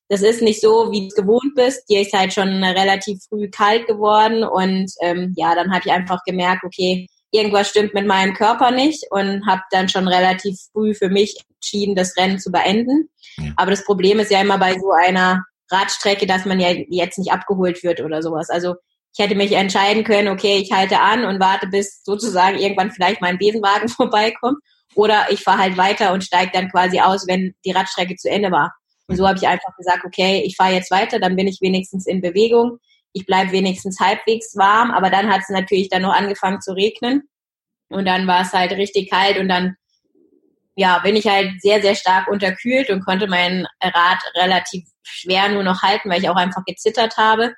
das ist nicht so, wie du es gewohnt bist. Dir ist halt schon relativ früh kalt geworden und ähm, ja, dann habe ich einfach gemerkt, okay, irgendwas stimmt mit meinem Körper nicht und habe dann schon relativ früh für mich entschieden, das Rennen zu beenden. Ja. Aber das Problem ist ja immer bei so einer Radstrecke, dass man ja jetzt nicht abgeholt wird oder sowas. Also ich hätte mich entscheiden können, okay, ich halte an und warte, bis sozusagen irgendwann vielleicht mein Besenwagen vorbeikommt. Oder ich fahre halt weiter und steige dann quasi aus, wenn die Radstrecke zu Ende war. Und so habe ich einfach gesagt, okay, ich fahre jetzt weiter, dann bin ich wenigstens in Bewegung, ich bleibe wenigstens halbwegs warm, aber dann hat es natürlich dann noch angefangen zu regnen und dann war es halt richtig kalt und dann ja, bin ich halt sehr, sehr stark unterkühlt und konnte mein Rad relativ schwer nur noch halten, weil ich auch einfach gezittert habe.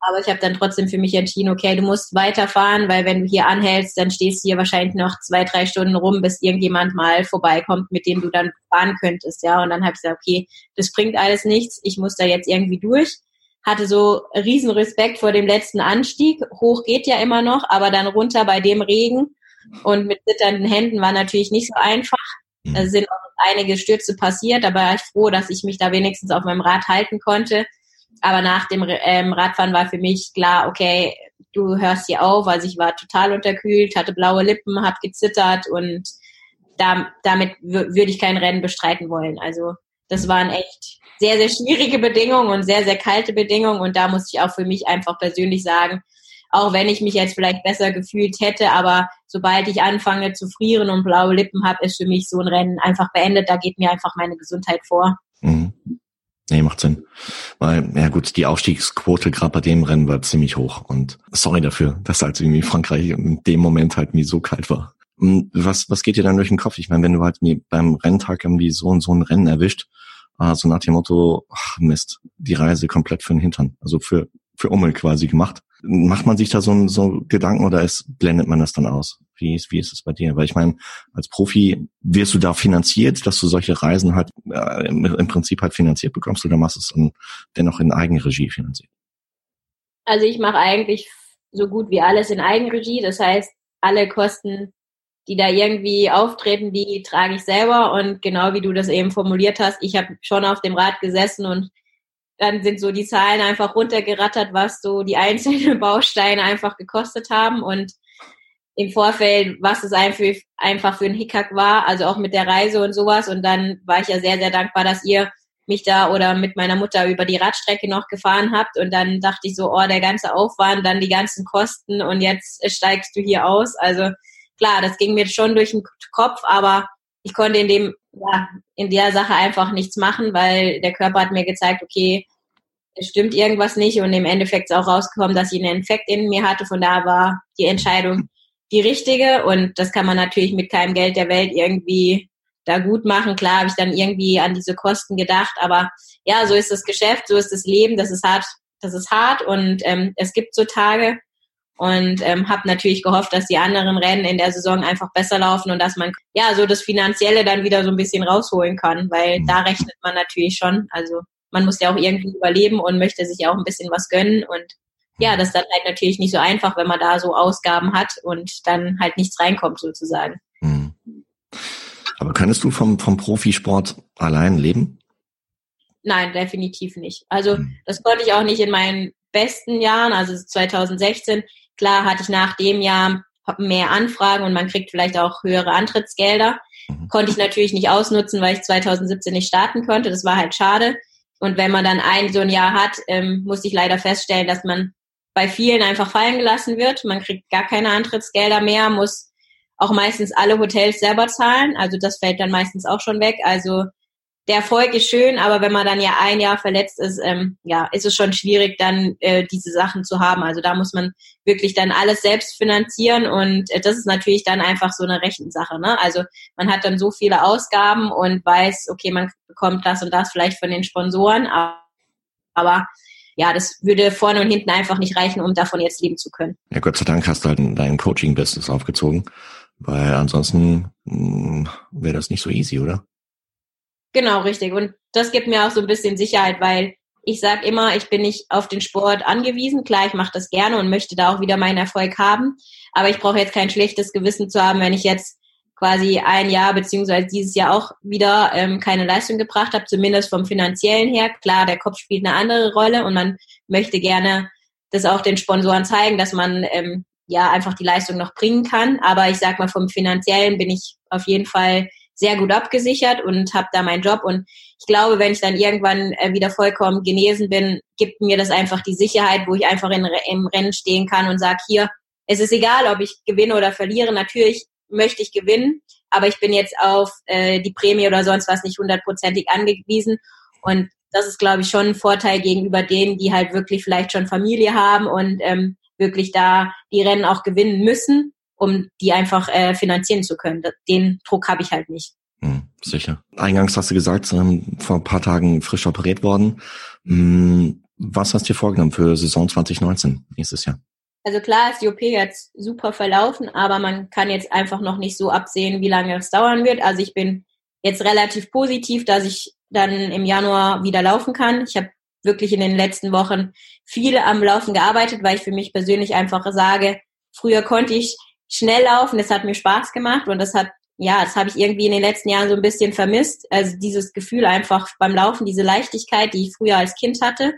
Aber ich habe dann trotzdem für mich entschieden, okay, du musst weiterfahren, weil wenn du hier anhältst, dann stehst du hier wahrscheinlich noch zwei, drei Stunden rum, bis irgendjemand mal vorbeikommt, mit dem du dann fahren könntest, ja. Und dann habe ich gesagt, okay, das bringt alles nichts, ich muss da jetzt irgendwie durch. Hatte so riesen Respekt vor dem letzten Anstieg. Hoch geht ja immer noch, aber dann runter bei dem Regen und mit zitternden Händen war natürlich nicht so einfach. Mhm. Es sind auch einige Stürze passiert, aber war ich froh, dass ich mich da wenigstens auf meinem Rad halten konnte. Aber nach dem ähm, Radfahren war für mich klar, okay, du hörst hier auf. Also ich war total unterkühlt, hatte blaue Lippen, hab gezittert und da, damit würde ich kein Rennen bestreiten wollen. Also das waren echt sehr, sehr schwierige Bedingungen und sehr, sehr kalte Bedingungen. Und da muss ich auch für mich einfach persönlich sagen, auch wenn ich mich jetzt vielleicht besser gefühlt hätte, aber sobald ich anfange zu frieren und blaue Lippen habe, ist für mich so ein Rennen einfach beendet. Da geht mir einfach meine Gesundheit vor. Mhm. Nee, macht Sinn. Weil, ja gut, die Aufstiegsquote gerade bei dem Rennen war ziemlich hoch und sorry dafür, dass halt irgendwie Frankreich in dem Moment halt nie so kalt war. Was, was geht dir dann durch den Kopf? Ich meine, wenn du halt beim Renntag irgendwie so und so ein Rennen erwischt, äh, so nach dem Motto, ach Mist, die Reise komplett für den Hintern, also für, für Ummel quasi gemacht. Macht man sich da so, so Gedanken oder ist, blendet man das dann aus? Wie ist, wie ist es bei dir? Weil ich meine, als Profi wirst du da finanziert, dass du solche Reisen halt äh, im, Prinzip halt finanziert bekommst oder machst es dann dennoch in Eigenregie finanziert? Also ich mache eigentlich so gut wie alles in Eigenregie. Das heißt, alle Kosten, die da irgendwie auftreten, die trage ich selber. Und genau wie du das eben formuliert hast, ich habe schon auf dem Rad gesessen und dann sind so die Zahlen einfach runtergerattert, was so die einzelnen Bausteine einfach gekostet haben und im Vorfeld, was es einfach für ein Hickhack war, also auch mit der Reise und sowas. Und dann war ich ja sehr, sehr dankbar, dass ihr mich da oder mit meiner Mutter über die Radstrecke noch gefahren habt. Und dann dachte ich so, oh, der ganze Aufwand, dann die ganzen Kosten und jetzt steigst du hier aus. Also klar, das ging mir schon durch den Kopf, aber ich konnte in dem, ja, in der Sache einfach nichts machen, weil der Körper hat mir gezeigt, okay, es stimmt irgendwas nicht und im Endeffekt ist auch rausgekommen, dass ich einen Infekt in mir hatte. Von da war die Entscheidung die richtige und das kann man natürlich mit keinem Geld der Welt irgendwie da gut machen. Klar habe ich dann irgendwie an diese Kosten gedacht, aber ja, so ist das Geschäft, so ist das Leben, das ist hart, das ist hart und ähm, es gibt so Tage und ähm, habe natürlich gehofft, dass die anderen Rennen in der Saison einfach besser laufen und dass man ja so das Finanzielle dann wieder so ein bisschen rausholen kann, weil da rechnet man natürlich schon. Also man muss ja auch irgendwie überleben und möchte sich auch ein bisschen was gönnen und ja, das ist dann halt natürlich nicht so einfach, wenn man da so Ausgaben hat und dann halt nichts reinkommt sozusagen. Hm. Aber könntest du vom, vom Profisport allein leben? Nein, definitiv nicht. Also hm. das konnte ich auch nicht in meinen besten Jahren, also 2016. Klar hatte ich nach dem Jahr mehr Anfragen und man kriegt vielleicht auch höhere Antrittsgelder. Mhm. Konnte ich natürlich nicht ausnutzen, weil ich 2017 nicht starten konnte. Das war halt schade. Und wenn man dann ein so ein Jahr hat, ähm, musste ich leider feststellen, dass man bei vielen einfach fallen gelassen wird. Man kriegt gar keine Antrittsgelder mehr, muss auch meistens alle Hotels selber zahlen. Also das fällt dann meistens auch schon weg. Also der Erfolg ist schön, aber wenn man dann ja ein Jahr verletzt ist, ähm, ja, ist es schon schwierig, dann äh, diese Sachen zu haben. Also da muss man wirklich dann alles selbst finanzieren und äh, das ist natürlich dann einfach so eine Rechensache. Ne? Also man hat dann so viele Ausgaben und weiß, okay, man bekommt das und das vielleicht von den Sponsoren, aber ja, das würde vorne und hinten einfach nicht reichen, um davon jetzt leben zu können. Ja, Gott sei Dank hast du halt dein Coaching-Business aufgezogen, weil ansonsten hm, wäre das nicht so easy, oder? Genau, richtig. Und das gibt mir auch so ein bisschen Sicherheit, weil ich sage immer, ich bin nicht auf den Sport angewiesen. Klar, ich mache das gerne und möchte da auch wieder meinen Erfolg haben. Aber ich brauche jetzt kein schlechtes Gewissen zu haben, wenn ich jetzt quasi ein Jahr beziehungsweise dieses Jahr auch wieder ähm, keine Leistung gebracht habe, zumindest vom finanziellen her. Klar, der Kopf spielt eine andere Rolle und man möchte gerne das auch den Sponsoren zeigen, dass man ähm, ja einfach die Leistung noch bringen kann. Aber ich sag mal, vom finanziellen bin ich auf jeden Fall sehr gut abgesichert und habe da meinen Job. Und ich glaube, wenn ich dann irgendwann äh, wieder vollkommen genesen bin, gibt mir das einfach die Sicherheit, wo ich einfach in, im Rennen stehen kann und sage, hier, es ist egal, ob ich gewinne oder verliere. Natürlich möchte ich gewinnen, aber ich bin jetzt auf äh, die Prämie oder sonst was nicht hundertprozentig angewiesen. Und das ist, glaube ich, schon ein Vorteil gegenüber denen, die halt wirklich vielleicht schon Familie haben und ähm, wirklich da die Rennen auch gewinnen müssen, um die einfach äh, finanzieren zu können. Den Druck habe ich halt nicht. Hm, sicher. Eingangs hast du gesagt, ähm, vor ein paar Tagen frisch operiert worden. Hm, was hast du dir vorgenommen für Saison 2019 nächstes Jahr? Also klar ist die OP jetzt super verlaufen, aber man kann jetzt einfach noch nicht so absehen, wie lange es dauern wird. Also ich bin jetzt relativ positiv, dass ich dann im Januar wieder laufen kann. Ich habe wirklich in den letzten Wochen viel am Laufen gearbeitet, weil ich für mich persönlich einfach sage, früher konnte ich schnell laufen, es hat mir Spaß gemacht und das hat, ja, das habe ich irgendwie in den letzten Jahren so ein bisschen vermisst. Also dieses Gefühl einfach beim Laufen, diese Leichtigkeit, die ich früher als Kind hatte.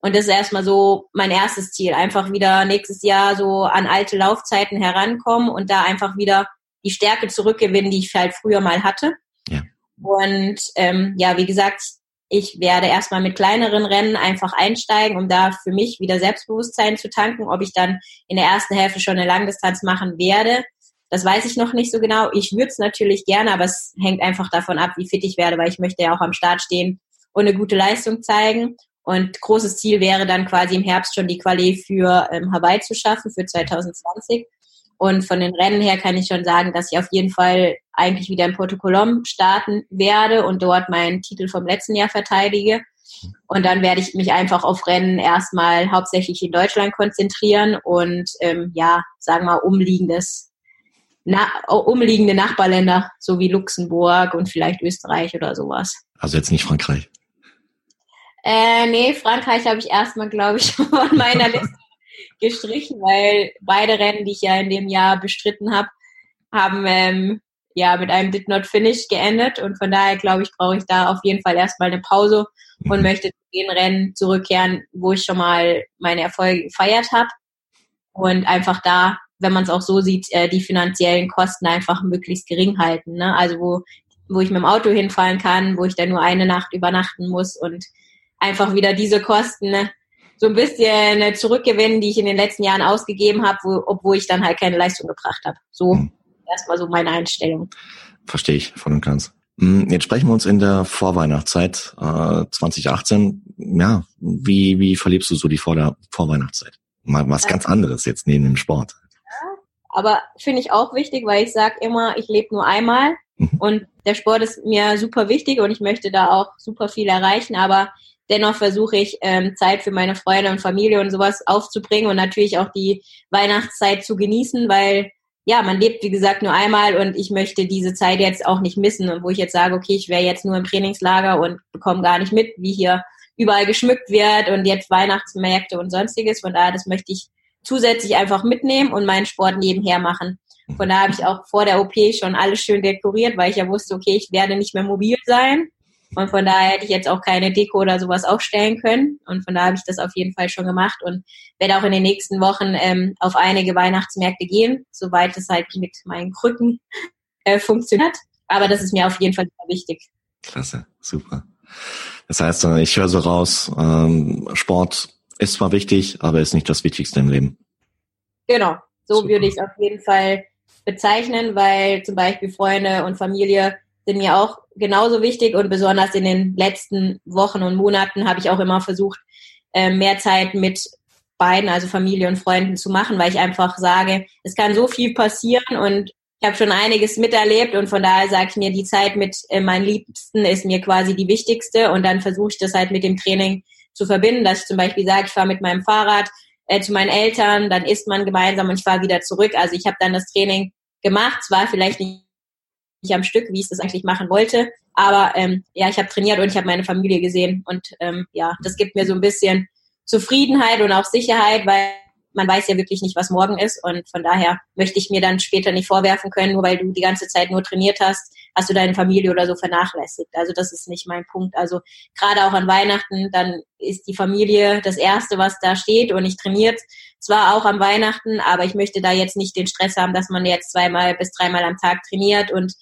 Und das ist erstmal so mein erstes Ziel, einfach wieder nächstes Jahr so an alte Laufzeiten herankommen und da einfach wieder die Stärke zurückgewinnen, die ich halt früher mal hatte. Ja. Und ähm, ja, wie gesagt, ich werde erstmal mit kleineren Rennen einfach einsteigen, um da für mich wieder Selbstbewusstsein zu tanken. Ob ich dann in der ersten Hälfte schon eine Langdistanz machen werde, das weiß ich noch nicht so genau. Ich würde es natürlich gerne, aber es hängt einfach davon ab, wie fit ich werde, weil ich möchte ja auch am Start stehen und eine gute Leistung zeigen. Und großes Ziel wäre dann quasi im Herbst schon die Quali für ähm, Hawaii zu schaffen, für 2020. Und von den Rennen her kann ich schon sagen, dass ich auf jeden Fall eigentlich wieder in Porto Colom starten werde und dort meinen Titel vom letzten Jahr verteidige. Und dann werde ich mich einfach auf Rennen erstmal hauptsächlich in Deutschland konzentrieren und ähm, ja, sagen wir mal, umliegendes, na, umliegende Nachbarländer, so wie Luxemburg und vielleicht Österreich oder sowas. Also jetzt nicht Frankreich. Äh, nee, Frankreich habe ich erstmal, glaube ich, von meiner Liste gestrichen, weil beide Rennen, die ich ja in dem Jahr bestritten habe, haben ähm, ja mit einem Did Not Finish geendet und von daher glaube ich, brauche ich da auf jeden Fall erstmal eine Pause und mhm. möchte zu den Rennen zurückkehren, wo ich schon mal meine Erfolge gefeiert habe und einfach da, wenn man es auch so sieht, äh, die finanziellen Kosten einfach möglichst gering halten. Ne? Also wo wo ich mit dem Auto hinfahren kann, wo ich dann nur eine Nacht übernachten muss und einfach wieder diese Kosten ne, so ein bisschen zurückgewinnen, die ich in den letzten Jahren ausgegeben habe, wo, obwohl ich dann halt keine Leistung gebracht habe. So hm. erstmal so meine Einstellung. Verstehe ich voll und ganz. Hm, jetzt sprechen wir uns in der Vorweihnachtszeit äh, 2018. Ja, wie, wie verlebst du so die Vor der Vorweihnachtszeit? Mal was ganz anderes jetzt neben dem Sport. Ja, aber finde ich auch wichtig, weil ich sage immer, ich lebe nur einmal mhm. und der Sport ist mir super wichtig und ich möchte da auch super viel erreichen, aber Dennoch versuche ich ähm, Zeit für meine Freunde und Familie und sowas aufzubringen und natürlich auch die Weihnachtszeit zu genießen, weil ja, man lebt, wie gesagt, nur einmal und ich möchte diese Zeit jetzt auch nicht missen. Und wo ich jetzt sage, okay, ich wäre jetzt nur im Trainingslager und bekomme gar nicht mit, wie hier überall geschmückt wird und jetzt Weihnachtsmärkte und sonstiges. Von daher, das möchte ich zusätzlich einfach mitnehmen und meinen Sport nebenher machen. Von daher habe ich auch vor der OP schon alles schön dekoriert, weil ich ja wusste, okay, ich werde nicht mehr mobil sein. Und von daher hätte ich jetzt auch keine Deko oder sowas aufstellen können. Und von daher habe ich das auf jeden Fall schon gemacht und werde auch in den nächsten Wochen ähm, auf einige Weihnachtsmärkte gehen, soweit es halt mit meinen Krücken äh, funktioniert. Aber das ist mir auf jeden Fall wichtig. Klasse, super. Das heißt, äh, ich höre so raus, ähm, Sport ist zwar wichtig, aber ist nicht das Wichtigste im Leben. Genau, so super. würde ich es auf jeden Fall bezeichnen, weil zum Beispiel Freunde und Familie sind mir auch genauso wichtig und besonders in den letzten Wochen und Monaten habe ich auch immer versucht, äh, mehr Zeit mit beiden, also Familie und Freunden zu machen, weil ich einfach sage, es kann so viel passieren und ich habe schon einiges miterlebt und von daher sage ich mir, die Zeit mit äh, meinen Liebsten ist mir quasi die wichtigste und dann versuche ich das halt mit dem Training zu verbinden, dass ich zum Beispiel sage, ich fahre mit meinem Fahrrad äh, zu meinen Eltern, dann isst man gemeinsam und ich fahre wieder zurück. Also ich habe dann das Training gemacht, zwar vielleicht nicht nicht am Stück, wie ich das eigentlich machen wollte. Aber ähm, ja, ich habe trainiert und ich habe meine Familie gesehen. Und ähm, ja, das gibt mir so ein bisschen Zufriedenheit und auch Sicherheit, weil man weiß ja wirklich nicht, was morgen ist. Und von daher möchte ich mir dann später nicht vorwerfen können, nur weil du die ganze Zeit nur trainiert hast, hast du deine Familie oder so vernachlässigt. Also das ist nicht mein Punkt. Also gerade auch an Weihnachten, dann ist die Familie das Erste, was da steht. Und ich trainiert zwar auch am Weihnachten, aber ich möchte da jetzt nicht den Stress haben, dass man jetzt zweimal bis dreimal am Tag trainiert und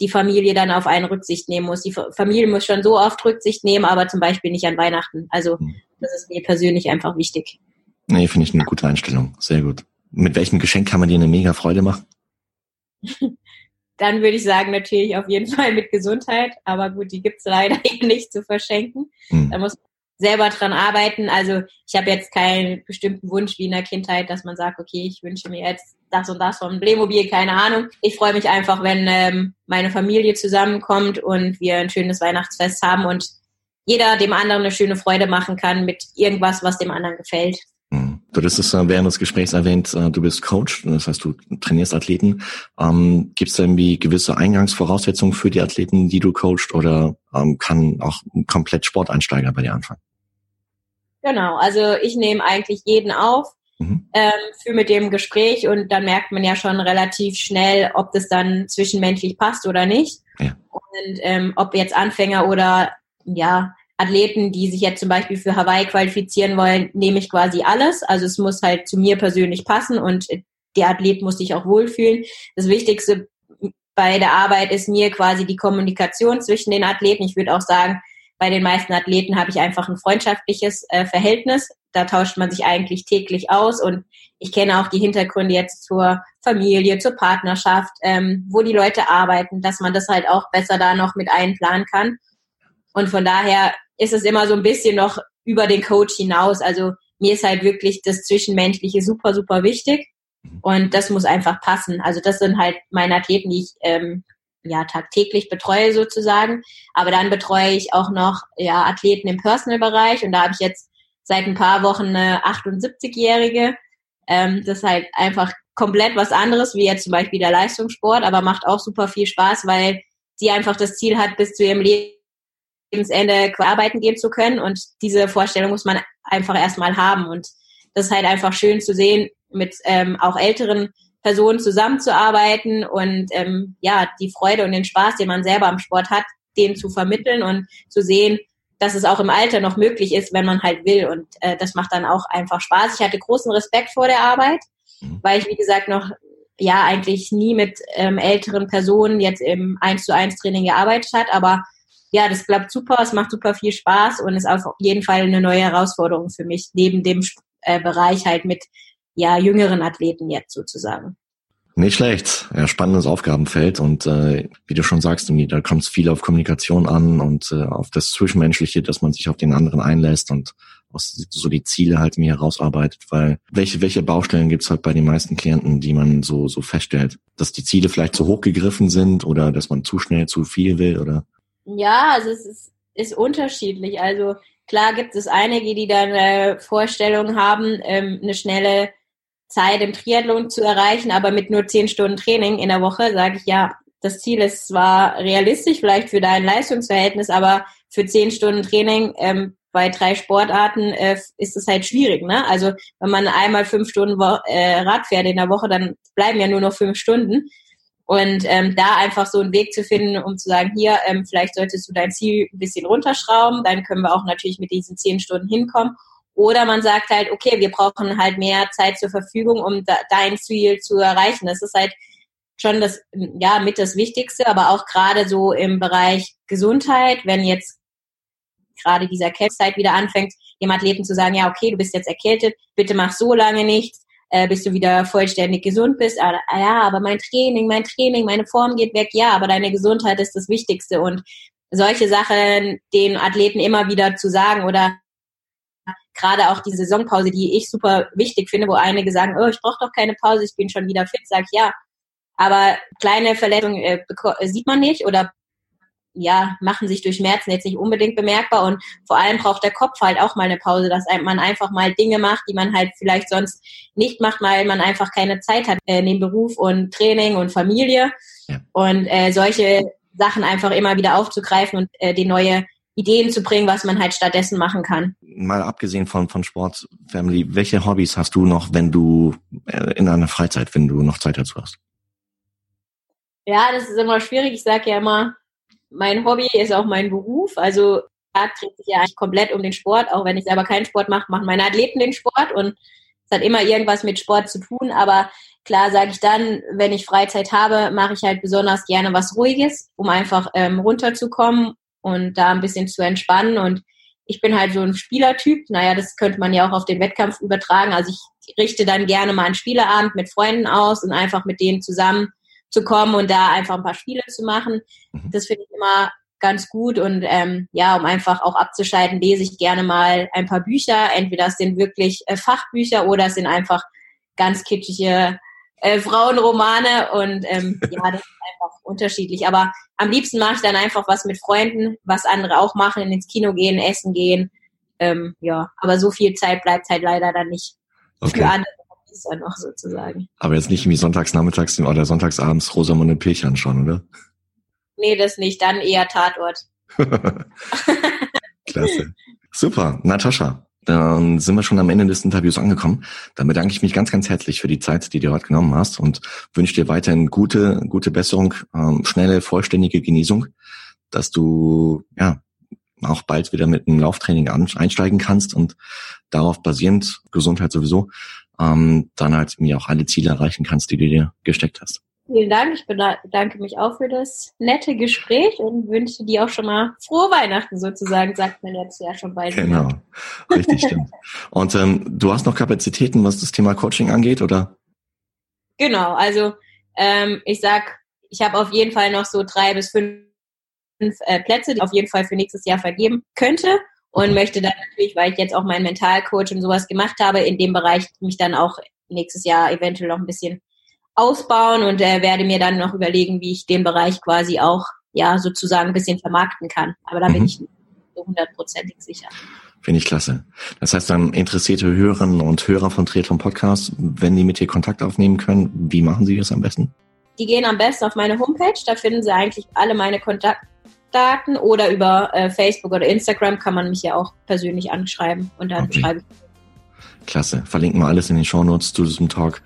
die Familie dann auf einen Rücksicht nehmen muss. Die Familie muss schon so oft Rücksicht nehmen, aber zum Beispiel nicht an Weihnachten. Also hm. das ist mir persönlich einfach wichtig. Nee, finde ich eine gute Einstellung. Sehr gut. Mit welchem Geschenk kann man dir eine mega Freude machen? dann würde ich sagen, natürlich auf jeden Fall mit Gesundheit. Aber gut, die gibt's leider eben nicht zu verschenken. Mhm. Da muss man selber dran arbeiten. Also ich habe jetzt keinen bestimmten Wunsch wie in der Kindheit, dass man sagt, okay, ich wünsche mir jetzt das und das von Playmobil, keine Ahnung. Ich freue mich einfach, wenn ähm, meine Familie zusammenkommt und wir ein schönes Weihnachtsfest haben und jeder dem anderen eine schöne Freude machen kann mit irgendwas, was dem anderen gefällt. Du hast es während des Gesprächs erwähnt, äh, du bist Coach, das heißt, du trainierst Athleten. Ähm, Gibt es da irgendwie gewisse Eingangsvoraussetzungen für die Athleten, die du coachst, oder ähm, kann auch komplett Sporteinsteiger bei dir anfangen? Genau, also ich nehme eigentlich jeden auf, mhm. ähm, für mit dem Gespräch und dann merkt man ja schon relativ schnell, ob das dann zwischenmenschlich passt oder nicht. Ja. Und ähm, ob jetzt Anfänger oder ja, Athleten, die sich jetzt zum Beispiel für Hawaii qualifizieren wollen, nehme ich quasi alles. Also es muss halt zu mir persönlich passen und der Athlet muss sich auch wohlfühlen. Das Wichtigste bei der Arbeit ist mir quasi die Kommunikation zwischen den Athleten. Ich würde auch sagen, bei den meisten Athleten habe ich einfach ein freundschaftliches äh, Verhältnis. Da tauscht man sich eigentlich täglich aus und ich kenne auch die Hintergründe jetzt zur Familie, zur Partnerschaft, ähm, wo die Leute arbeiten, dass man das halt auch besser da noch mit einplanen kann. Und von daher ist es immer so ein bisschen noch über den Coach hinaus. Also mir ist halt wirklich das Zwischenmenschliche super, super wichtig. Und das muss einfach passen. Also das sind halt meine Athleten, die ich ähm, ja tagtäglich betreue sozusagen. Aber dann betreue ich auch noch ja Athleten im Personal-Bereich und da habe ich jetzt seit ein paar Wochen eine 78-Jährige. Ähm, das ist halt einfach komplett was anderes, wie jetzt zum Beispiel der Leistungssport, aber macht auch super viel Spaß, weil sie einfach das Ziel hat, bis zu ihrem Lebensende arbeiten gehen zu können. Und diese Vorstellung muss man einfach erstmal haben. Und das ist halt einfach schön zu sehen, mit ähm, auch älteren Personen zusammenzuarbeiten und ähm, ja, die Freude und den Spaß, den man selber am Sport hat, den zu vermitteln und zu sehen, dass es auch im Alter noch möglich ist, wenn man halt will. Und äh, das macht dann auch einfach Spaß. Ich hatte großen Respekt vor der Arbeit, mhm. weil ich, wie gesagt, noch ja eigentlich nie mit ähm, älteren Personen jetzt im 1 zu 1 Training gearbeitet hat. Aber ja, das klappt super, es macht super viel Spaß und ist auf jeden Fall eine neue Herausforderung für mich, neben dem äh, Bereich halt mit ja, jüngeren Athleten jetzt sozusagen. Nicht schlecht. Ja, spannendes Aufgabenfeld und äh, wie du schon sagst, da kommt es viel auf Kommunikation an und äh, auf das Zwischenmenschliche, dass man sich auf den anderen einlässt und so die Ziele halt mir herausarbeitet, weil welche, welche Baustellen gibt's halt bei den meisten Klienten, die man so, so feststellt? Dass die Ziele vielleicht zu hoch gegriffen sind oder dass man zu schnell zu viel will oder? Ja, also es ist, ist unterschiedlich. Also klar gibt es einige, die dann äh, Vorstellungen haben, ähm, eine schnelle Zeit im Triathlon zu erreichen, aber mit nur zehn Stunden Training in der Woche sage ich ja, das Ziel ist zwar realistisch vielleicht für dein Leistungsverhältnis, aber für zehn Stunden Training ähm, bei drei Sportarten äh, ist es halt schwierig. Ne? Also wenn man einmal fünf Stunden Wo äh, Rad fährt in der Woche, dann bleiben ja nur noch fünf Stunden. Und ähm, da einfach so einen Weg zu finden, um zu sagen, hier, ähm, vielleicht solltest du dein Ziel ein bisschen runterschrauben, dann können wir auch natürlich mit diesen zehn Stunden hinkommen. Oder man sagt halt, okay, wir brauchen halt mehr Zeit zur Verfügung, um da, dein Ziel zu erreichen. Das ist halt schon das, ja, mit das Wichtigste, aber auch gerade so im Bereich Gesundheit, wenn jetzt gerade dieser Kälbzeit wieder anfängt, dem Athleten zu sagen, ja, okay, du bist jetzt erkältet, bitte mach so lange nichts, äh, bis du wieder vollständig gesund bist. Aber, ah, ja, aber mein Training, mein Training, meine Form geht weg, ja, aber deine Gesundheit ist das Wichtigste und solche Sachen den Athleten immer wieder zu sagen oder gerade auch die Saisonpause, die ich super wichtig finde, wo einige sagen, oh, ich brauche doch keine Pause, ich bin schon wieder fit, sag ich ja. Aber kleine Verletzungen äh, sieht man nicht oder ja, machen sich durch Schmerzen jetzt nicht unbedingt bemerkbar und vor allem braucht der Kopf halt auch mal eine Pause, dass man einfach mal Dinge macht, die man halt vielleicht sonst nicht macht, weil man einfach keine Zeit hat äh, neben Beruf und Training und Familie ja. und äh, solche Sachen einfach immer wieder aufzugreifen und äh, die neue Ideen zu bringen, was man halt stattdessen machen kann. Mal abgesehen von, von Sport, Family, welche Hobbys hast du noch, wenn du äh, in deiner Freizeit, wenn du noch Zeit dazu hast? Ja, das ist immer schwierig. Ich sage ja immer, mein Hobby ist auch mein Beruf. Also da dreht sich ja eigentlich komplett um den Sport. Auch wenn ich selber keinen Sport mache, machen meine Athleten den Sport und es hat immer irgendwas mit Sport zu tun. Aber klar sage ich dann, wenn ich Freizeit habe, mache ich halt besonders gerne was Ruhiges, um einfach ähm, runterzukommen und da ein bisschen zu entspannen. Und ich bin halt so ein Spielertyp. Naja, das könnte man ja auch auf den Wettkampf übertragen. Also ich richte dann gerne mal einen Spieleabend mit Freunden aus und einfach mit denen zusammen zu kommen und da einfach ein paar Spiele zu machen. Mhm. Das finde ich immer ganz gut und ähm, ja, um einfach auch abzuschalten, lese ich gerne mal ein paar Bücher. Entweder es sind wirklich äh, Fachbücher oder es sind einfach ganz kitschige äh, Frauenromane und ähm, ja, das ist einfach unterschiedlich. Aber am liebsten mache ich dann einfach was mit Freunden, was andere auch machen, ins Kino gehen, essen gehen. Ähm, ja, aber so viel Zeit bleibt halt leider dann nicht okay. für andere Hobbys dann noch sozusagen. Aber jetzt nicht wie sonntags nachmittags oder sonntagsabends Rosamunde Pilch anschauen, oder? Nee, das nicht. Dann eher Tatort. Klasse. Super. Natascha, dann sind wir schon am Ende des Interviews angekommen. Dann bedanke ich mich ganz, ganz herzlich für die Zeit, die du heute genommen hast und wünsche dir weiterhin gute, gute Besserung, ähm, schnelle, vollständige Genesung, dass du ja auch bald wieder mit einem Lauftraining einsteigen kannst und darauf basierend Gesundheit sowieso ähm, dann halt mir auch alle Ziele erreichen kannst, die du dir gesteckt hast. Vielen Dank. Ich bedanke mich auch für das nette Gespräch und wünsche dir auch schon mal frohe Weihnachten sozusagen, sagt man jetzt ja schon bald. Genau, richtig stimmt. Und ähm, du hast noch Kapazitäten, was das Thema Coaching angeht, oder? Genau, also ähm, ich sag, ich habe auf jeden Fall noch so drei bis fünf äh, Plätze, die ich auf jeden Fall für nächstes Jahr vergeben könnte und möchte dann natürlich, weil ich jetzt auch meinen Mentalcoach und sowas gemacht habe, in dem Bereich mich dann auch nächstes Jahr eventuell noch ein bisschen ausbauen und äh, werde mir dann noch überlegen, wie ich den Bereich quasi auch ja sozusagen ein bisschen vermarkten kann. Aber da mhm. bin ich so hundertprozentig sicher. Finde ich klasse. Das heißt dann interessierte Hörerinnen und Hörer von Triathlon Podcast, wenn die mit dir Kontakt aufnehmen können, wie machen sie das am besten? Die gehen am besten auf meine Homepage, da finden sie eigentlich alle meine Kontaktdaten oder über äh, Facebook oder Instagram kann man mich ja auch persönlich anschreiben und dann okay. schreibe ich. Klasse. Verlinken wir alles in den Show Notes zu diesem Talk.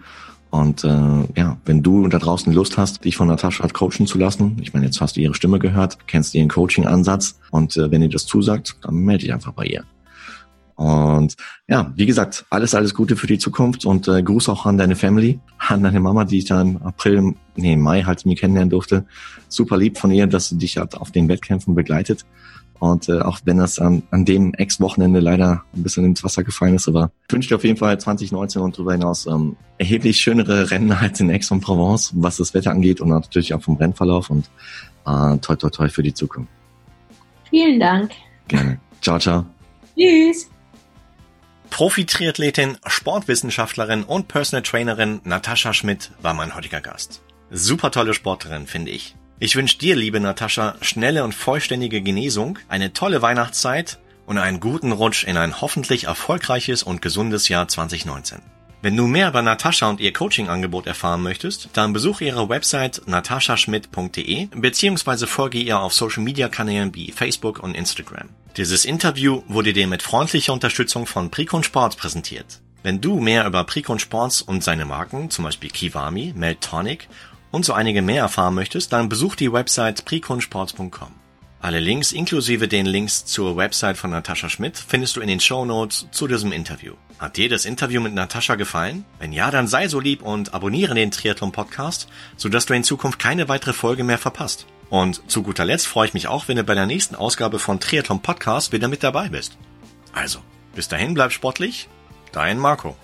Und äh, ja, wenn du da draußen Lust hast, dich von Natascha coachen zu lassen, ich meine, jetzt hast du ihre Stimme gehört, kennst ihren Coaching-Ansatz und äh, wenn ihr das zusagt, dann melde dich einfach bei ihr. Und ja, wie gesagt, alles, alles Gute für die Zukunft und äh, Gruß auch an deine Family, an deine Mama, die ich da im April, nee, im Mai halt mir kennenlernen durfte. Super lieb von ihr, dass sie dich halt auf den Wettkämpfen begleitet. Und äh, auch wenn das an, an dem Ex-Wochenende leider ein bisschen ins Wasser gefallen ist, aber ich wünsche dir auf jeden Fall 2019 und darüber hinaus ähm, erheblich schönere Rennen als in Aix-en-Provence, was das Wetter angeht und natürlich auch vom Rennverlauf und äh, toi toi toi für die Zukunft. Vielen Dank. Gerne. Ciao, ciao. Tschüss. Profi-Triathletin, Sportwissenschaftlerin und Personal Trainerin Natascha Schmidt war mein heutiger Gast. Super tolle Sportlerin, finde ich. Ich wünsche dir, liebe Natascha, schnelle und vollständige Genesung, eine tolle Weihnachtszeit und einen guten Rutsch in ein hoffentlich erfolgreiches und gesundes Jahr 2019. Wenn du mehr über Natascha und ihr Coaching-Angebot erfahren möchtest, dann besuche ihre Website nataschaschmidt.de bzw. folge ihr auf Social-Media-Kanälen wie Facebook und Instagram. Dieses Interview wurde dir mit freundlicher Unterstützung von Precon Sports präsentiert. Wenn du mehr über Precon Sports und seine Marken, zum Beispiel Kiwami, Meltonic und so einige mehr erfahren möchtest, dann besuch die Website preconsports.com. Alle Links inklusive den Links zur Website von Natascha Schmidt findest du in den Show Notes zu diesem Interview. Hat dir das Interview mit Natascha gefallen? Wenn ja, dann sei so lieb und abonniere den Triathlon Podcast, sodass du in Zukunft keine weitere Folge mehr verpasst. Und zu guter Letzt freue ich mich auch, wenn du bei der nächsten Ausgabe von Triathlon Podcast wieder mit dabei bist. Also, bis dahin bleib sportlich, dein Marco.